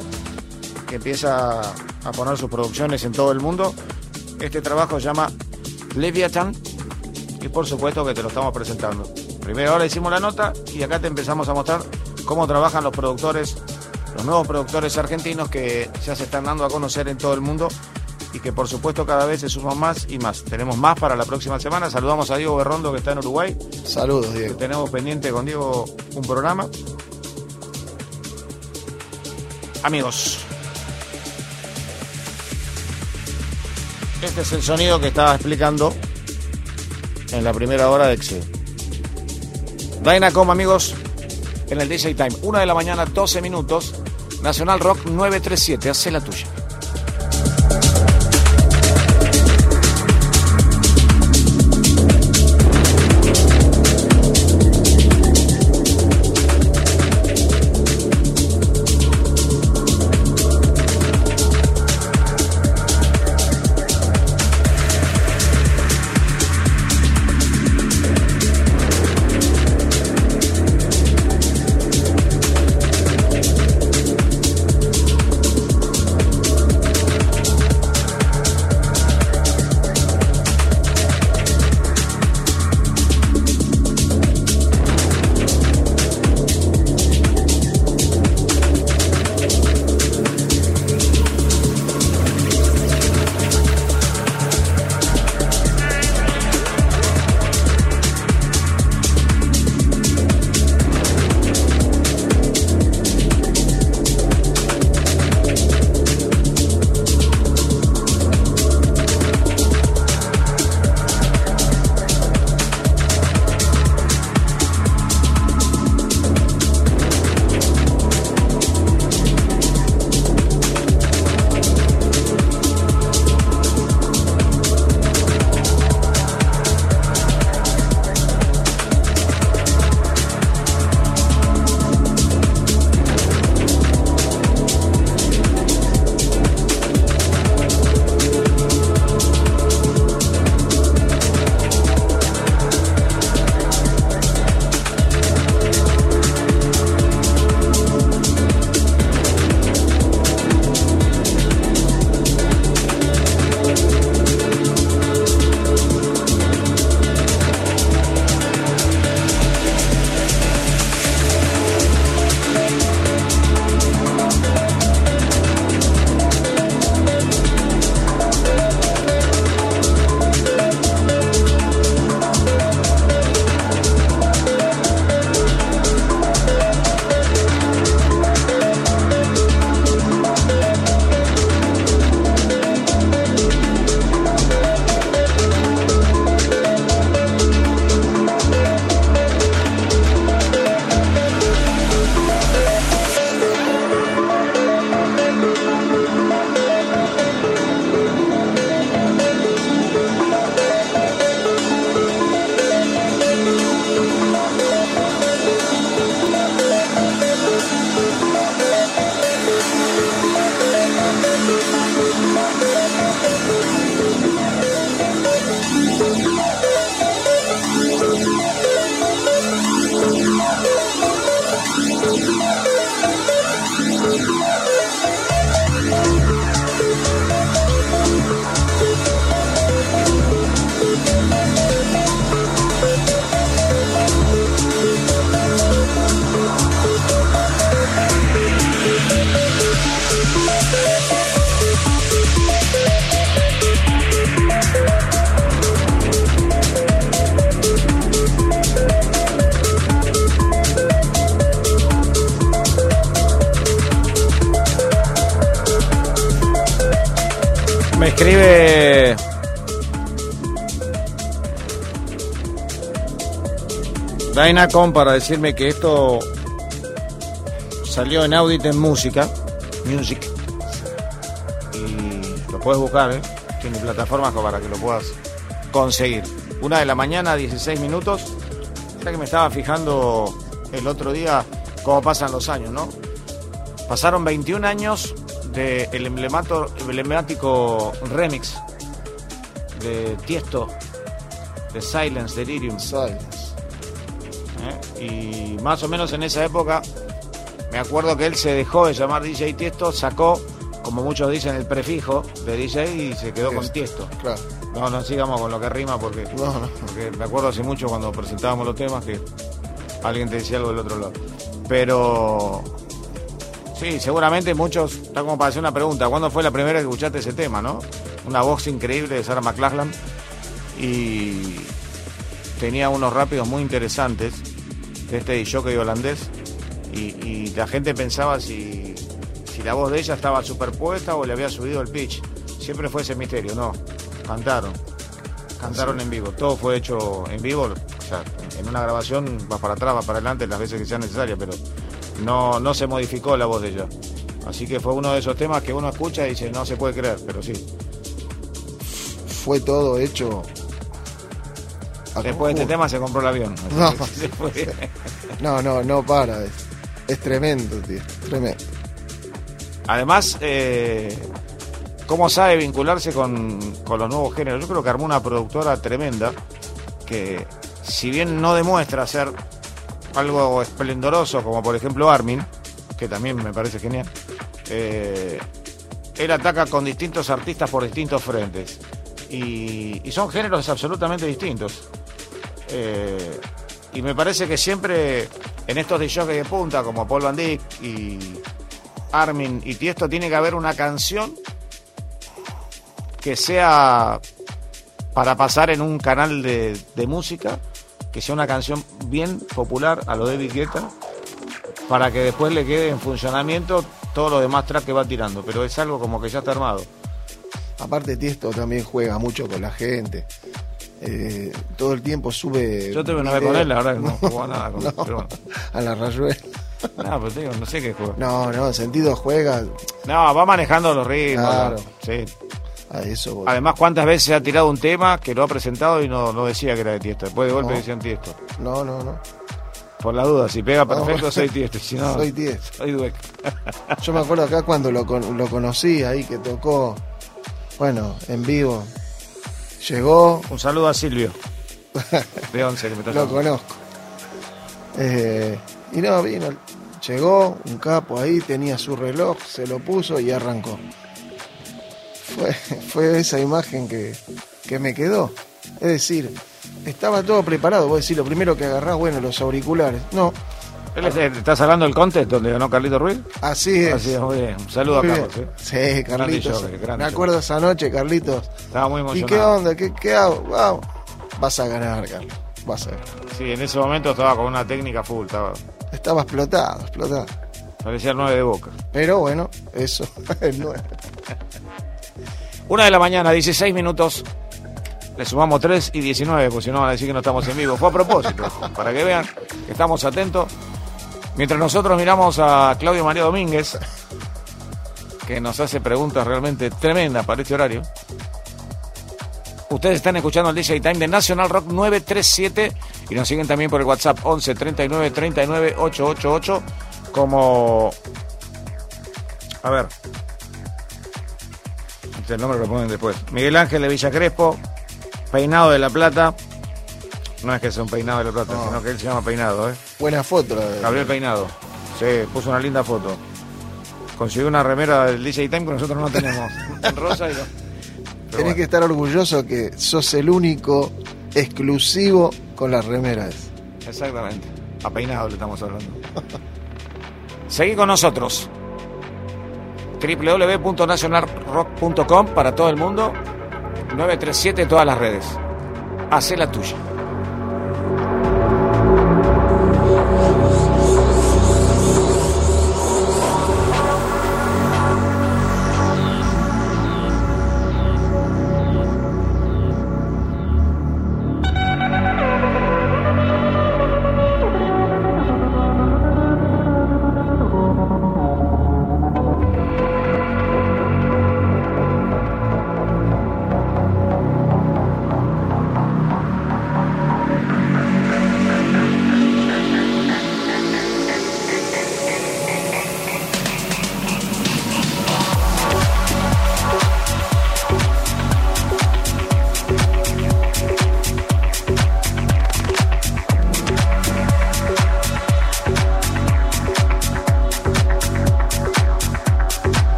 que empieza a poner sus producciones en todo el mundo. Este trabajo se llama Leviathan y por supuesto que te lo estamos presentando. Primero ahora hicimos la nota y acá te empezamos a mostrar cómo trabajan los productores, los nuevos productores argentinos que ya se están dando a conocer en todo el mundo que por supuesto cada vez se suman más y más. Tenemos más para la próxima semana. Saludamos a Diego Berrondo que está en Uruguay. Saludos, Diego. Tenemos pendiente con Diego un programa. Amigos, este es el sonido que estaba explicando en la primera hora de Excel. Dynacom, amigos, en el DJ Time. Una de la mañana, 12 minutos. Nacional Rock 937. Hace la tuya. Para decirme que esto salió en Audit en música, Music, y lo puedes buscar, ¿eh? tiene plataformas para que lo puedas conseguir. Una de la mañana, 16 minutos, ya que me estaba fijando el otro día cómo pasan los años, ¿no? Pasaron 21 años el emblemático remix de Tiesto de Silence Delirium. Silence. ¿Eh? Y más o menos en esa época, me acuerdo que él se dejó de llamar DJ Tiesto, sacó, como muchos dicen, el prefijo de DJ y se quedó con Tiesto. Claro. No, no sigamos con lo que rima porque, porque me acuerdo hace mucho cuando presentábamos los temas que alguien te decía algo del otro lado. Pero sí, seguramente muchos, está como para hacer una pregunta, ¿cuándo fue la primera que escuchaste ese tema, no? Una voz increíble de Sarah McLachlan y tenía unos rápidos muy interesantes este jockey holandés y, y la gente pensaba si, si la voz de ella estaba superpuesta o le había subido el pitch. Siempre fue ese misterio, no. Cantaron. Cantaron en vivo. Todo fue hecho en vivo. O sea, en una grabación va para atrás, va para adelante las veces que sea necesaria, pero no, no se modificó la voz de ella. Así que fue uno de esos temas que uno escucha y dice, no se puede creer, pero sí. Fue todo hecho. Después de este tema se compró el avión. No, no, no, no para. Es, es tremendo, tío. Tremendo. Además, eh, cómo sabe vincularse con, con, los nuevos géneros. Yo creo que armó una productora tremenda que, si bien no demuestra ser algo esplendoroso, como por ejemplo Armin, que también me parece genial, eh, él ataca con distintos artistas por distintos frentes. Y, y son géneros absolutamente distintos. Eh, y me parece que siempre en estos de de punta, como Paul Van Dyck y Armin y Tiesto, tiene que haber una canción que sea para pasar en un canal de, de música, que sea una canción bien popular a lo de Guetta, para que después le quede en funcionamiento todos los demás tracks que va tirando. Pero es algo como que ya está armado. Aparte, Tiesto también juega mucho con la gente. Eh, todo el tiempo sube. Yo tuve una vez con él, la verdad que no jugó nada con no, pero A la rayuela. No, te digo, no sé qué juega. No, no, en sentido juega. No, va manejando los ritmos. Claro. Sí. A eso voy. Además, ¿cuántas veces ha tirado un tema que lo ha presentado y no, no decía que era de Tiesto? Después de golpe No. decían Tiesto. No, no, no. Por la duda, si pega perfecto, No. soy Tiesto. Si no, Soy Tiesto. soy Dueck. Yo me acuerdo acá cuando lo, con- lo conocí ahí que tocó, bueno, en vivo. Llegó, Un saludo a Silvio. De once que me está lo llamando. conozco. Eh, y no, vino, llegó un capo ahí, tenía su reloj, se lo puso y arrancó. Fue, fue esa imagen que, que me quedó. Es decir, estaba todo preparado. Vos decís, lo primero que agarrás, bueno, los auriculares. No, ¿Él es- ¿Estás hablando del contest donde ganó Carlito Ruiz? así es. Así es, muy bien. Un saludo Muy a. Carlos. ¿eh? Sí, Carlitos. Grande jockey, grande me acuerdo esa noche, Carlitos. Estaba muy ¿Y emocionado. qué onda? ¿Qué, qué hago? Vamos. Vas a ganar, Carlos. Vas a ganar. Sí, en ese momento estaba con una técnica full. Estaba, Estaba explotado, explotado. parecía el 9 de boca. Pero bueno, eso. el nueve. Una de la mañana, 16 minutos. Le sumamos 3 y 19, porque si no van a decir que no estamos en vivo. Fue a propósito, para que vean que estamos atentos. Mientras nosotros miramos a Claudio María Domínguez, que nos hace preguntas realmente tremendas para este horario. Ustedes están escuchando el DJ Time de National Rock 937 y nos siguen también por el WhatsApp 11 39 39 888 como... A ver, el nombre lo ponen después. Miguel Ángel de Villa Crespo, Peinado de la Plata. No es que sea un peinado de la Plata, No. sino que él se llama Peinado, ¿eh? Buena foto. la de- Gabriel Peinado. Sí, puso una linda foto. Consiguió una remera del DJ Time que nosotros no tenemos. En rosa y no. Tenés bueno. que estar orgulloso que sos el único exclusivo con las remeras. Exactamente. A Peinado le estamos hablando. Seguí con nosotros. www.nationalrock.com para todo el mundo. 937 todas las redes. Hacé la tuya.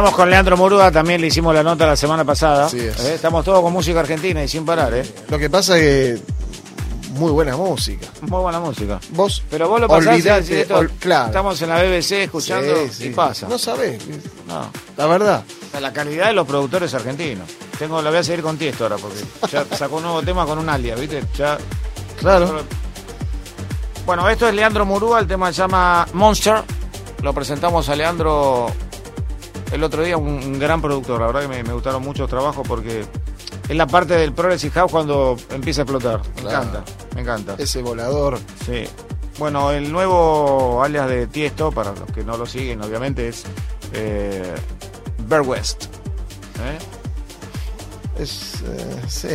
Estamos con Leandro Moruda, también le hicimos la nota la semana pasada. Así es. Eh, Estamos todos con música argentina y sin parar, ¿eh? Lo que pasa es que muy buena música. Muy buena música. Vos Pero vos lo pasás olvidate, esto, ol- claro. estamos en la BBC escuchando Sí, sí. y pasa. No sabés, No. la verdad. La calidad de los productores argentinos. Tengo, la voy a seguir con Tiesto ahora porque ya sacó un nuevo tema con un alias, ¿viste? Ya. Claro. Bueno, esto es Leandro Murúa, el tema se llama Monster. Lo presentamos a Leandro el otro día, un, un gran productor. La verdad que me, me gustaron mucho los trabajos porque es la parte del Progressive House cuando empieza a explotar. Me Claro. encanta, me encanta. Ese volador. Sí. Bueno, el nuevo alias de Tiesto, para los que no lo siguen, obviamente, es eh, Bear West. ¿Eh? Es. eh, sí.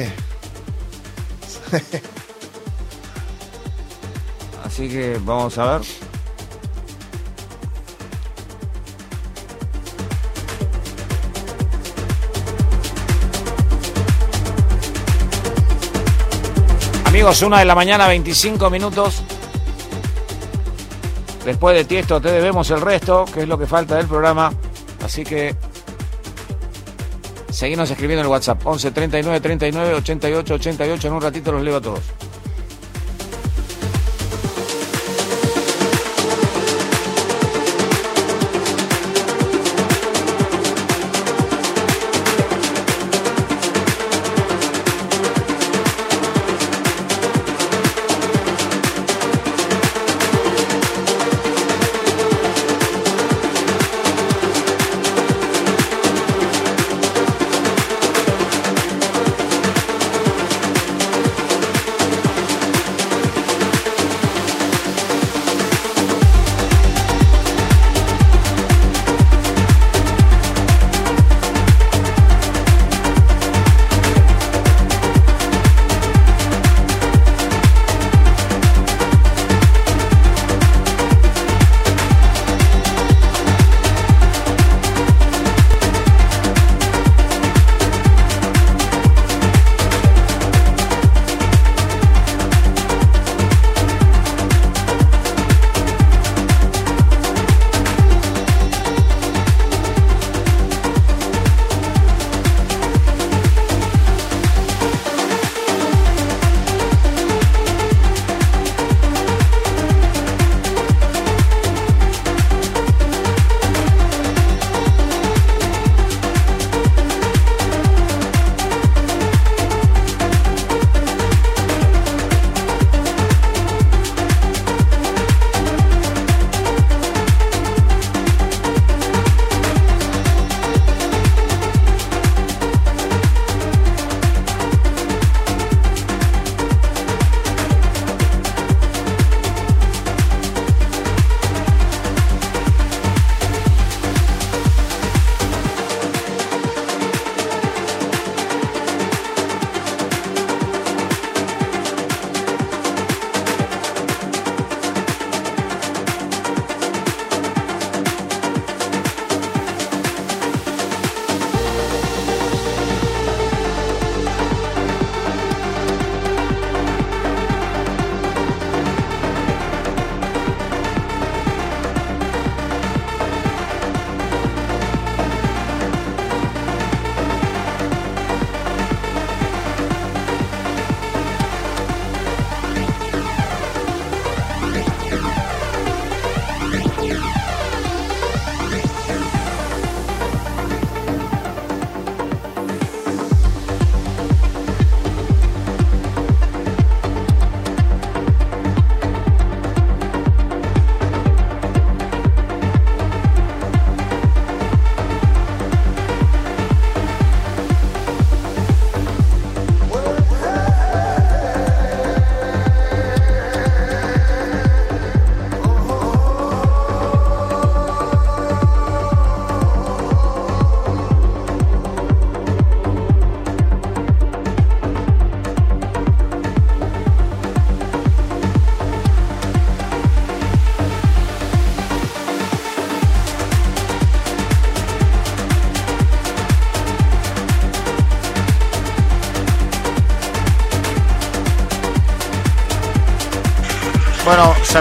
Así que vamos a ver. Amigos, una de la mañana, 25 minutos. Después de Tiesto te debemos el resto, que es lo que falta del programa. Así que seguimos escribiendo en el WhatsApp. 11 39 39 88 88. En un ratito los leo a todos.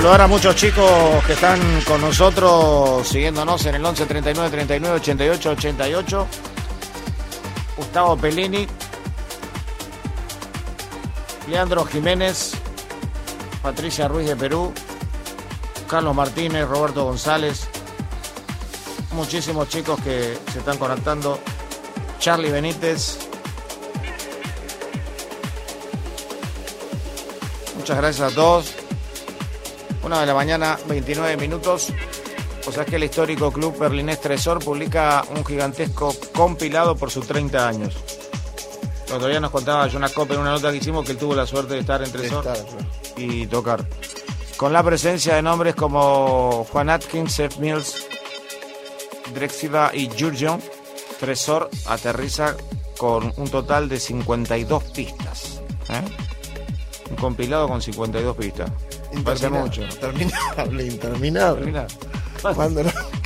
Saludar a muchos chicos que están con nosotros siguiéndonos en el 11 39 39 88 88. Gustavo Pellini, Leandro Jiménez, Patricia Ruiz de Perú, Carlos Martínez, Roberto González, muchísimos chicos que se están conectando. Charlie Benítez. Muchas gracias a todos. De la mañana, 29 minutos. O sea que el histórico club berlinés Tresor publica un gigantesco compilado por sus 30 años. Otro día nos contaba Jonas Kopp en una nota que hicimos que él tuvo la suerte de estar en Tresor y tocar. Con la presencia de nombres como Juan Atkins, Seth Mills, Drexila y Jurgen, Tresor aterriza con un total de 52 pistas. ¿eh? Un compilado con 52 pistas. Parece mucho. Interminable, interminable. Cuando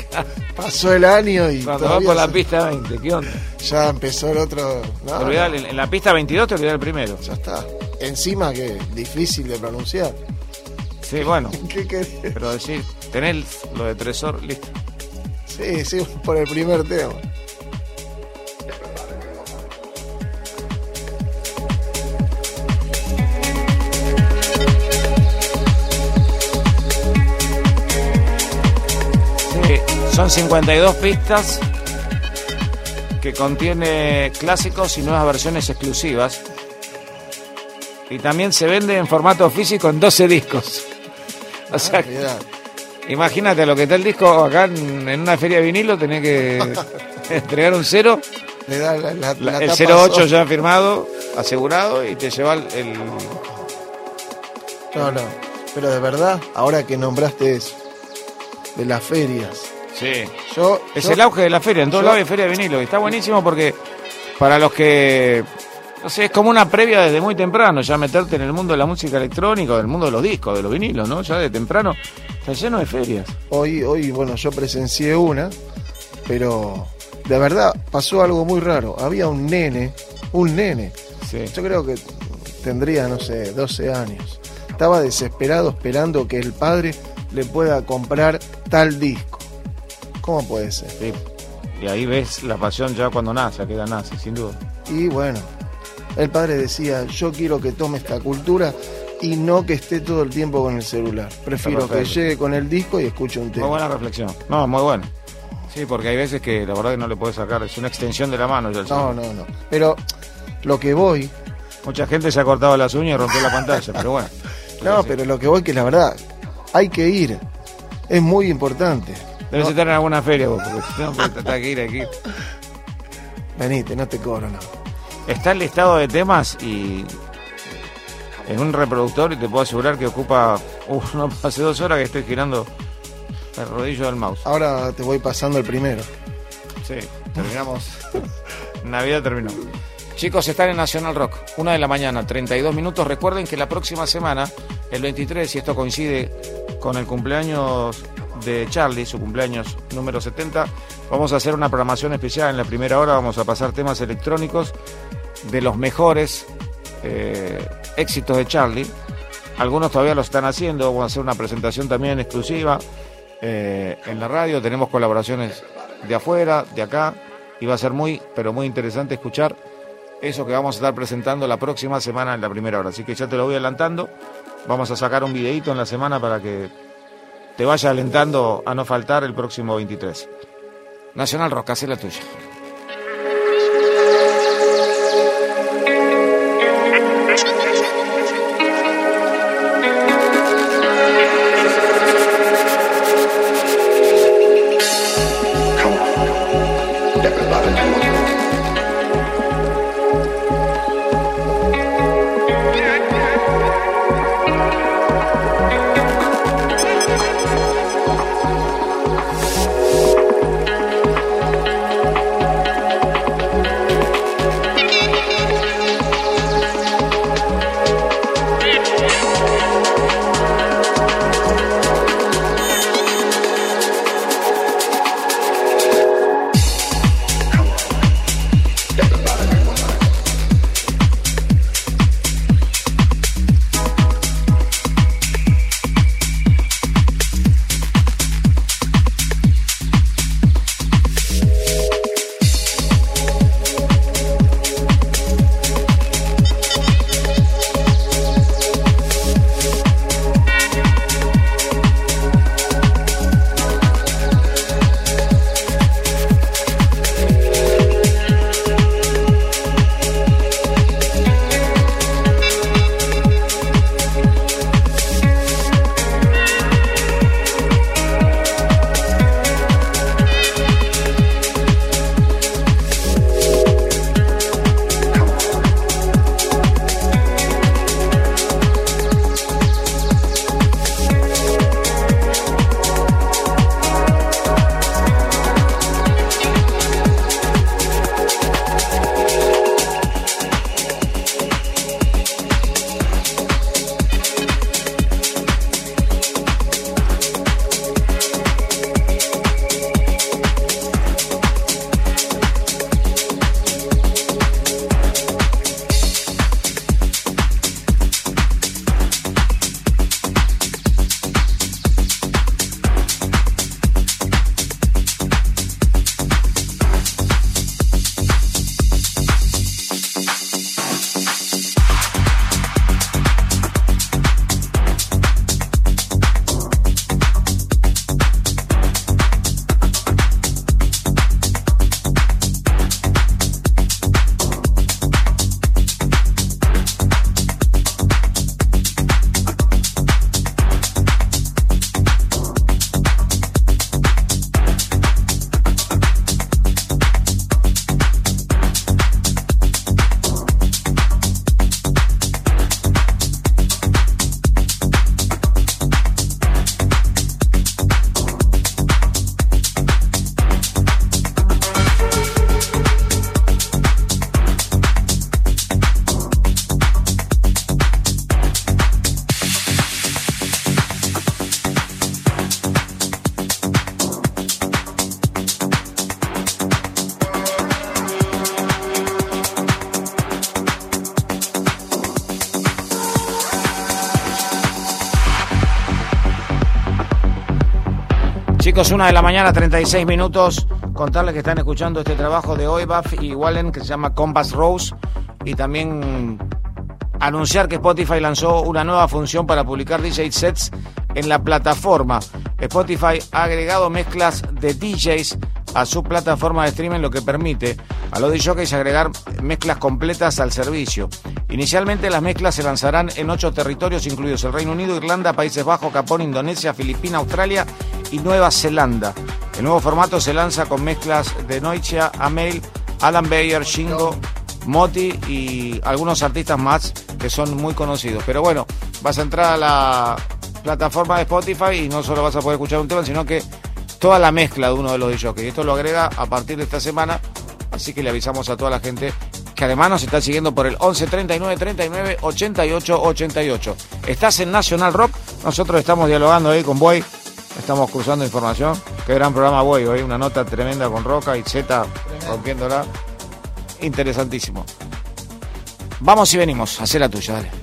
pasó el año y. Cuando va por la pista 20, ¿qué onda? Ya empezó el otro. No, En la pista 22 te olvidás el primero. Ya está. Encima que difícil de pronunciar. Sí, bueno. ¿Qué querés? Pero decir, tener lo de Tresor listo. Sí, sí, por el primer tema. Son 52 pistas que contiene clásicos y nuevas versiones exclusivas. Y también se vende en formato físico en 12 discos. O sea, imagínate lo que está el disco acá en, una feria de vinilo, tenés que entregar un cero. el 08 ya firmado, asegurado, y te lleva el, No, no. Pero de verdad, ahora que nombraste eso, de las ferias, Sí. Yo, es el auge de la feria, en todos lados hay feria de vinilo. Y está buenísimo porque para los que. No sé, es como una previa desde muy temprano, ya meterte en el mundo de la música electrónica, del mundo de los discos, de los vinilos, ¿no? Ya de temprano está lleno de ferias. Hoy, hoy, bueno, yo presencié una, pero de verdad pasó algo muy raro. Había un nene, un nene. Yo creo que tendría, no sé, 12 años. Estaba desesperado esperando que el padre le pueda comprar tal disco. ¿Cómo puede ser? Sí. Y ahí ves la pasión ya cuando nace, queda nace, sin duda. Y bueno, el padre decía, yo quiero que tome esta cultura y no que esté todo el tiempo con el celular. Prefiero que llegue con el disco y escuche un tema. Muy buena reflexión. No, muy bueno. Sí, porque hay veces que la verdad que no le puedes sacar, es una extensión de la mano. Ya no, no, no. Pero lo que voy... Mucha gente se ha cortado las uñas y rompió la pantalla, pero bueno. No, pero lo que voy que la verdad, hay que ir. Es muy importante. Debes estar en alguna feria vos, porque tengo que ir aquí. Venite, no te cobro nada. Está el listado de temas y en un reproductor y te puedo asegurar que ocupa, uf, no hace dos horas que estoy girando el rodillo del mouse. Ahora te voy pasando el primero. Sí, terminamos. Navidad terminó. Chicos, están en Nacional Rock, una de la mañana, 32 minutos. Recuerden que la próxima semana, el 23, si esto coincide con el cumpleaños de Charlie, su cumpleaños número 70. Vamos a hacer una programación especial en la primera hora, vamos a pasar temas electrónicos de los mejores eh, éxitos de Charlie. Algunos todavía lo están haciendo, vamos a hacer una presentación también exclusiva eh, en la radio, tenemos colaboraciones de afuera, de acá, y va a ser muy, pero muy interesante escuchar eso que vamos a estar presentando la próxima semana en la primera hora. Así que ya te lo voy adelantando. Vamos a sacar un videito en la semana para que te vaya alentando a no faltar el próximo 23. Nacional Rock, hace la tuya. Chicos, una de la mañana, 36 minutos. Contarles que están escuchando este trabajo de Oibaf y Wallen que se llama Compass Rose. Y también anunciar que Spotify lanzó una nueva función para publicar DJ sets en la plataforma. Spotify ha agregado mezclas de DJs a su plataforma de streaming, lo que permite a los DJs agregar mezclas completas al servicio. Inicialmente las mezclas se lanzarán en ocho territorios, incluidos el Reino Unido, Irlanda, Países Bajos, Japón, Indonesia, Filipinas, Australia y Nueva Zelanda. El nuevo formato se lanza con mezclas de Noichia, Amel, Alan Bayer, Shingo, Moti y algunos artistas más que son muy conocidos. Pero bueno, vas a entrar a la plataforma de Spotify y no solo vas a poder escuchar un tema, sino que toda la mezcla de uno de los DJs. Esto lo agrega a partir de esta semana, así que le avisamos a toda la gente que además nos está siguiendo por el 11 39 39 88 88. Estás en National Rock, nosotros estamos dialogando ahí con Boy, estamos cruzando información. Qué gran programa Boy, hoy una nota tremenda con Roca y Z rompiéndola. Interesantísimo. Vamos y venimos, hacer la tuya, dale.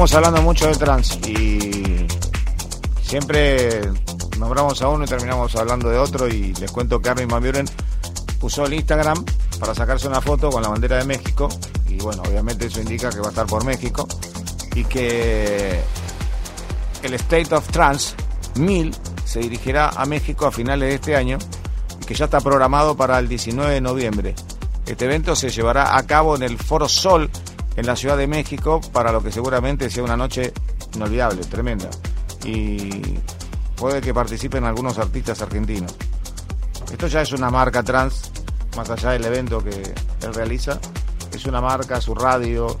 Hoy estuvimos hablando mucho de trans y siempre nombramos a uno y terminamos hablando de otro y les cuento que Armin Van Buren usó el Instagram para sacarse una foto con la bandera de México y bueno, obviamente eso indica que va a estar por México y que el State of Trance 1000 se dirigirá a México a finales de este año y que ya está programado para el 19 de noviembre. Este evento se llevará a cabo en el Foro Sol en la Ciudad de México para lo que seguramente sea una noche inolvidable, tremenda. Y puede que participen algunos artistas argentinos. Esto ya es una marca trans, más allá del evento que él realiza. Es una marca, su radio,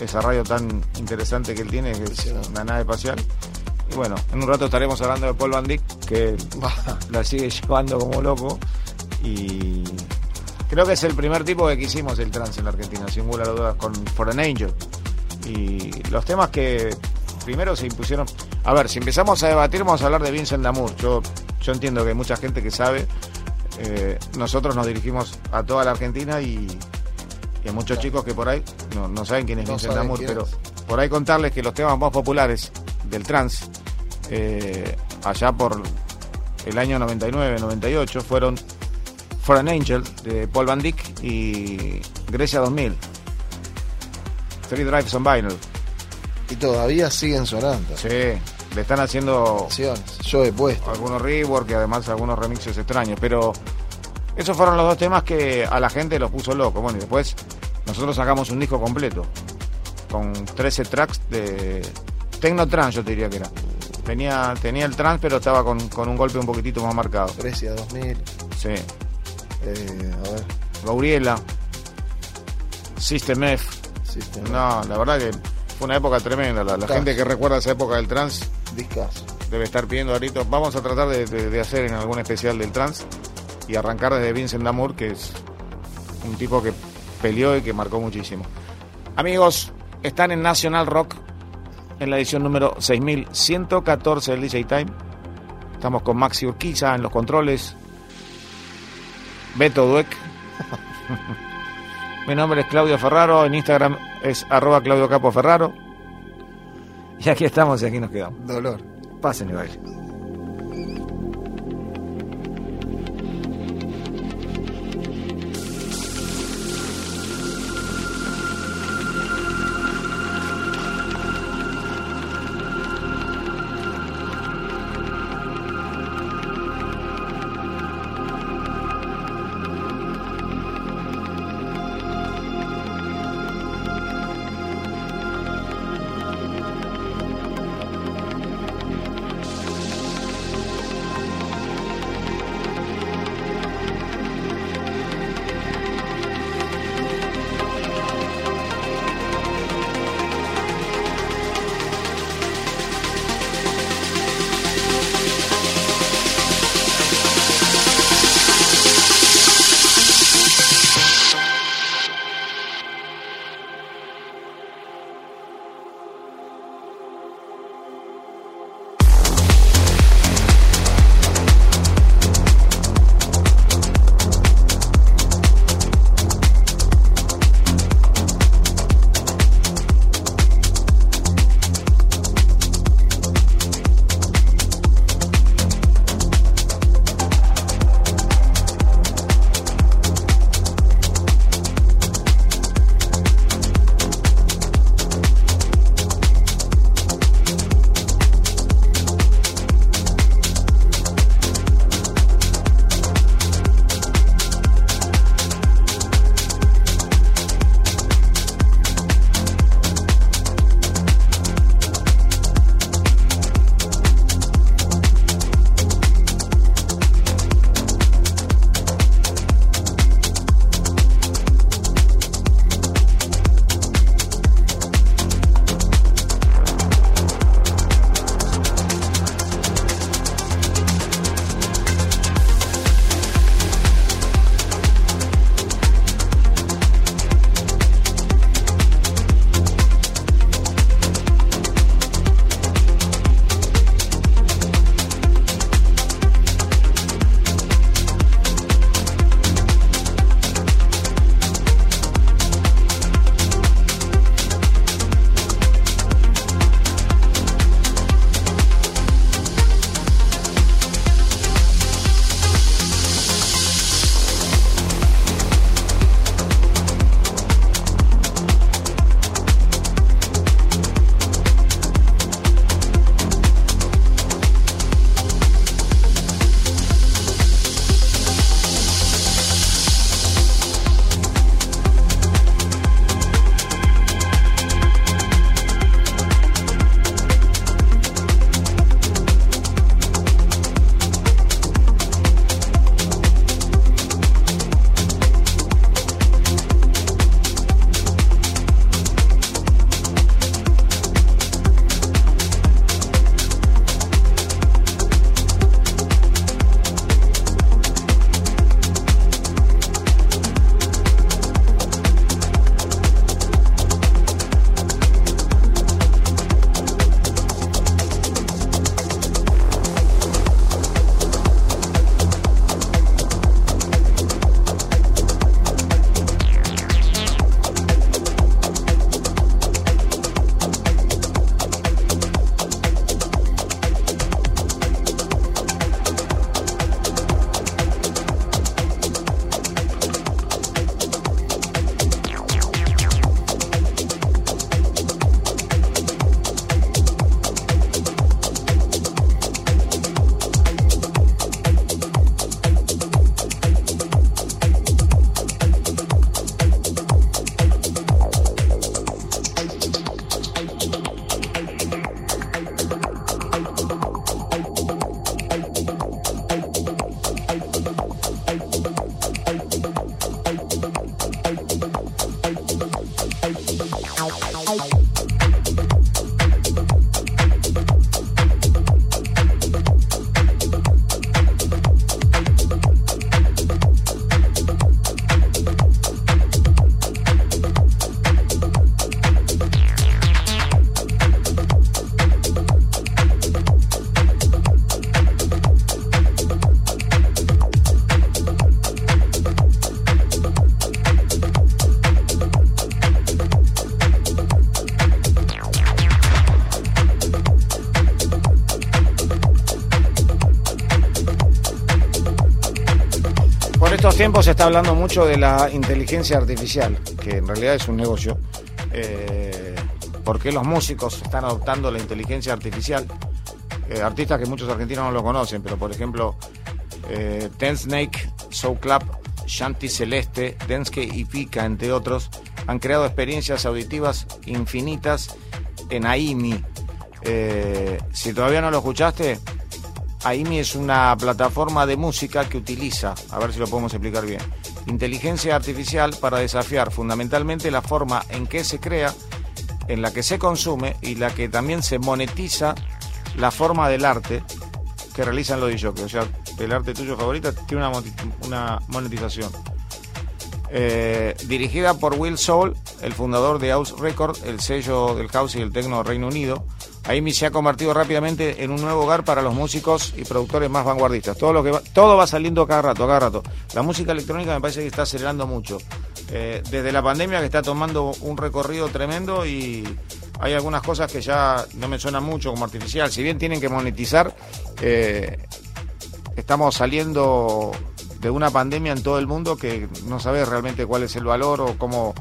esa radio tan interesante que él tiene, que es una nave espacial. Y bueno, en un rato estaremos hablando de Paul Van Dyck, que la sigue llevando como loco. Y creo que es el primer tipo que quisimos el trance en la Argentina, sin lugar a dudas, con For an Angel. Y los temas que primero se impusieron. A ver, si empezamos a debatir, vamos a hablar de Vincent Damour. Yo, yo entiendo que hay mucha gente que sabe. Eh, nosotros nos dirigimos a toda la Argentina y, hay muchos chicos que por ahí no, saben quién es Vincent Damour, pero por ahí contarles que los temas más populares del trance eh, allá por el año 99, 98 fueron For an Angel de Paul Van Dyck y Grecia 2000. Three Drives on Vinyl. Y todavía siguen sonando. Sí, le están haciendo. Yo he puesto. Algunos rework y además algunos remixes extraños. Pero esos fueron los dos temas que a la gente los puso loco. Bueno, y después nosotros sacamos un disco completo. Con 13 tracks de. Tecno Trans, yo te diría que era. Tenía, tenía el trans, pero estaba con, un golpe un poquitito más marcado. Grecia 2000. Sí. Eh, a ver. Gabriela. System F. System no, la verdad que fue una época tremenda. La, gente que recuerda esa época del trans debe estar pidiendo ahorita. Vamos a tratar de, hacer en algún especial del trans y arrancar desde Vincent Damour, que es un tipo que peleó y que marcó muchísimo. Amigos, están en National Rock en la edición número 6114 del DJ Time. Estamos con Maxi Urquiza en los controles. Beto Dueck. Mi nombre es Claudio Ferraro, en Instagram es arroba Claudio Capo Ferraro. Y aquí estamos y aquí nos quedamos. Dolor. Pasen y baile. Se está hablando mucho de la inteligencia artificial, que en realidad es un negocio. Eh, ¿Por qué los músicos están adoptando la inteligencia artificial? Eh, artistas que muchos argentinos no lo conocen, pero por ejemplo, eh, Ten Snake, Soul Club, Shanti Celeste, Denske y Pika, entre otros, han creado experiencias auditivas infinitas en AIMI. Eh, si todavía no lo escuchaste, AIMI es una plataforma de música que utiliza, a ver si lo podemos explicar bien, inteligencia artificial para desafiar fundamentalmente la forma en que se crea, en la que se consume y la que también se monetiza la forma del arte que realizan los DJs. O sea, el arte tuyo favorito tiene una, monetización. Eh, dirigida por Will Soul, el fundador de House Records, el sello del house y el techno Reino Unido. Aimi se ha convertido rápidamente en un nuevo hogar para los músicos y productores más vanguardistas. Todo, lo que va, todo va saliendo cada rato, cada rato. La música electrónica me parece que está acelerando mucho. Eh, desde la pandemia que está tomando un recorrido tremendo y hay algunas cosas que ya no me suenan mucho como artificial. Si bien tienen que monetizar, eh, estamos saliendo de una pandemia en todo el mundo que no sabes realmente cuál es el valor o cómo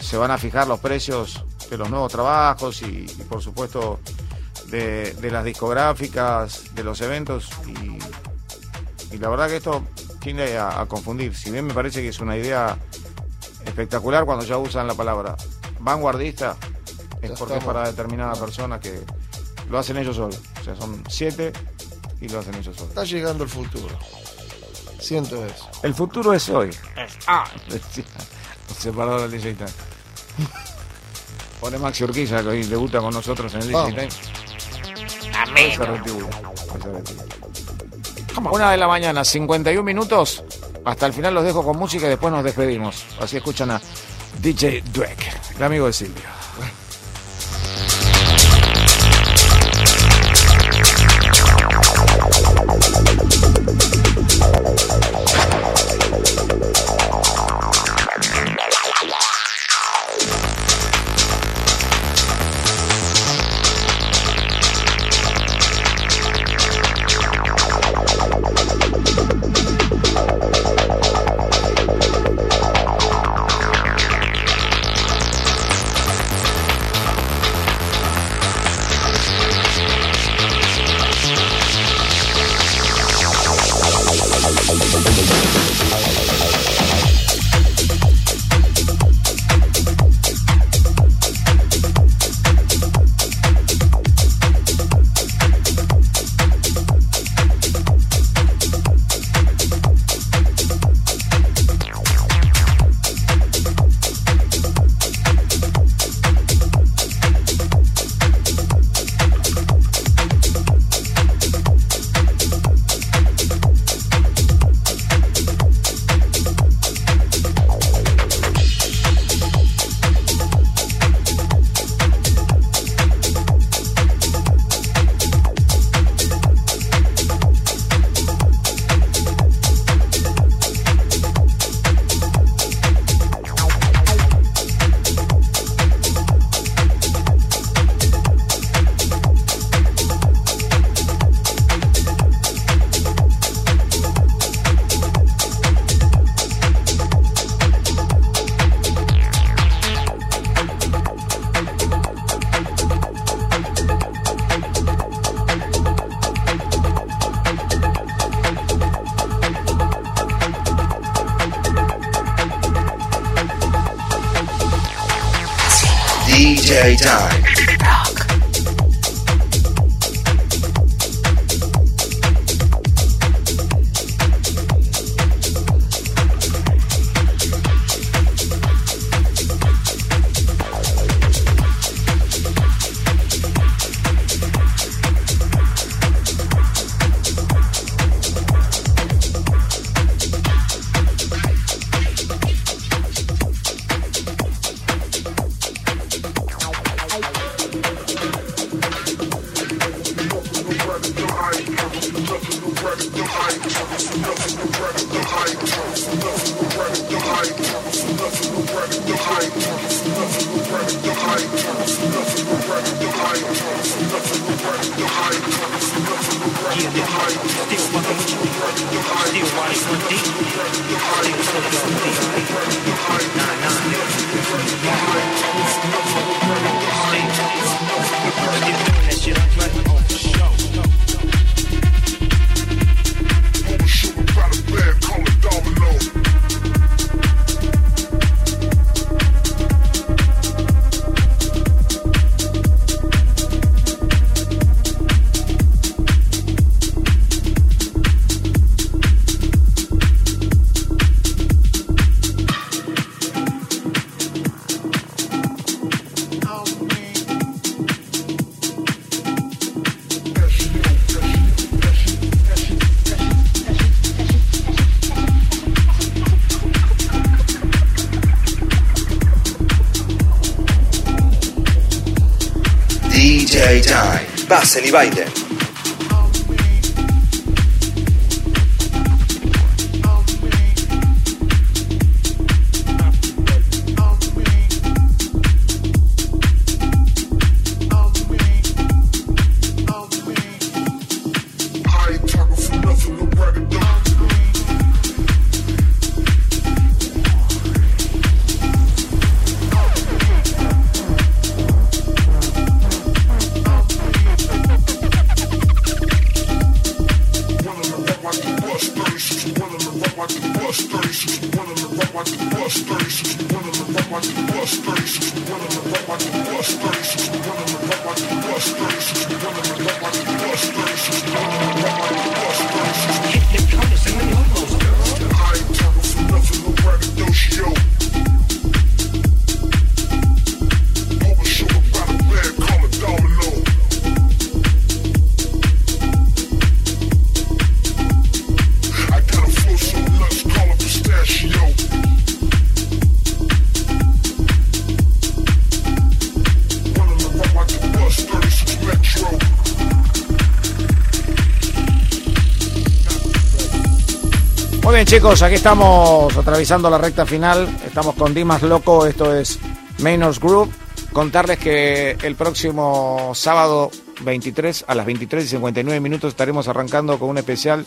se van a fijar los precios de los nuevos trabajos y, por supuesto de, las discográficas, de los eventos y, la verdad que esto tiende a, confundir. Si bien me parece que es una idea espectacular cuando ya usan la palabra vanguardista, es porque es para determinada persona que lo hacen ellos solos. O sea, son siete y lo hacen ellos solos. Está llegando el futuro. Siento eso. El futuro es hoy. Ah, separado del DJ Time. Pone Maxi Urquiza, que hoy debuta con nosotros en el DJ Time. Una de la mañana, 51 minutos. Hasta el final los dejo con música y después nos despedimos. Así escuchan a DJ Dweck, el amigo de Silvio. Time. Pasen chicos, aquí estamos atravesando la recta final. Estamos con Dimas Loco, esto es Mainors Group. Contarles que el próximo sábado 23 a las 23 y 59 minutos estaremos arrancando con un especial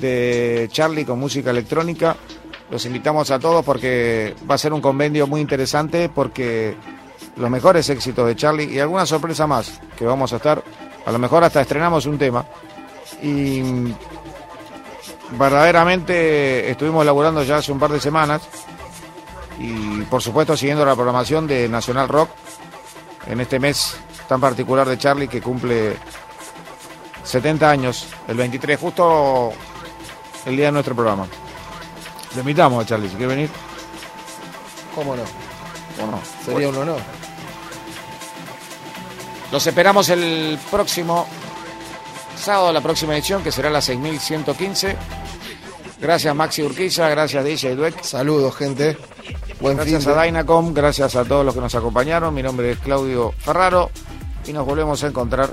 de Charlie con música electrónica. Los invitamos a todos porque va a ser un convenio muy interesante porque los mejores éxitos de Charlie y alguna sorpresa más que vamos a estar. A lo mejor hasta estrenamos un tema. Y verdaderamente estuvimos elaborando ya hace un par de semanas y por supuesto siguiendo la programación de Nacional Rock en este mes tan particular de Charlie que cumple 70 años, el 23, justo el día de nuestro programa. Le invitamos a Charlie, si quiere venir. ¿Cómo no? Sería un honor. Los esperamos el próximo sábado, la próxima edición, que será la 6115 Gracias Maxi Urquiza, gracias DJ Dueck. Saludos, gente. Buen gracias a Dynacom, gracias a todos los que nos acompañaron. Mi nombre es Claudio Ferraro y nos volvemos a encontrar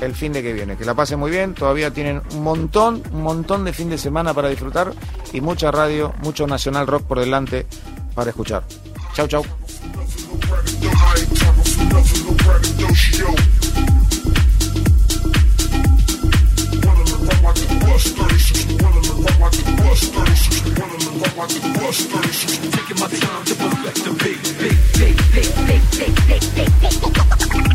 el fin de que viene. Que la pasen muy bien, todavía tienen un montón, un montón de fin de semana para disfrutar y mucha radio, mucho nacional rock por delante para escuchar. Chau, chau. Taking my time to perfect the big, big, big, big, big, big, big, big.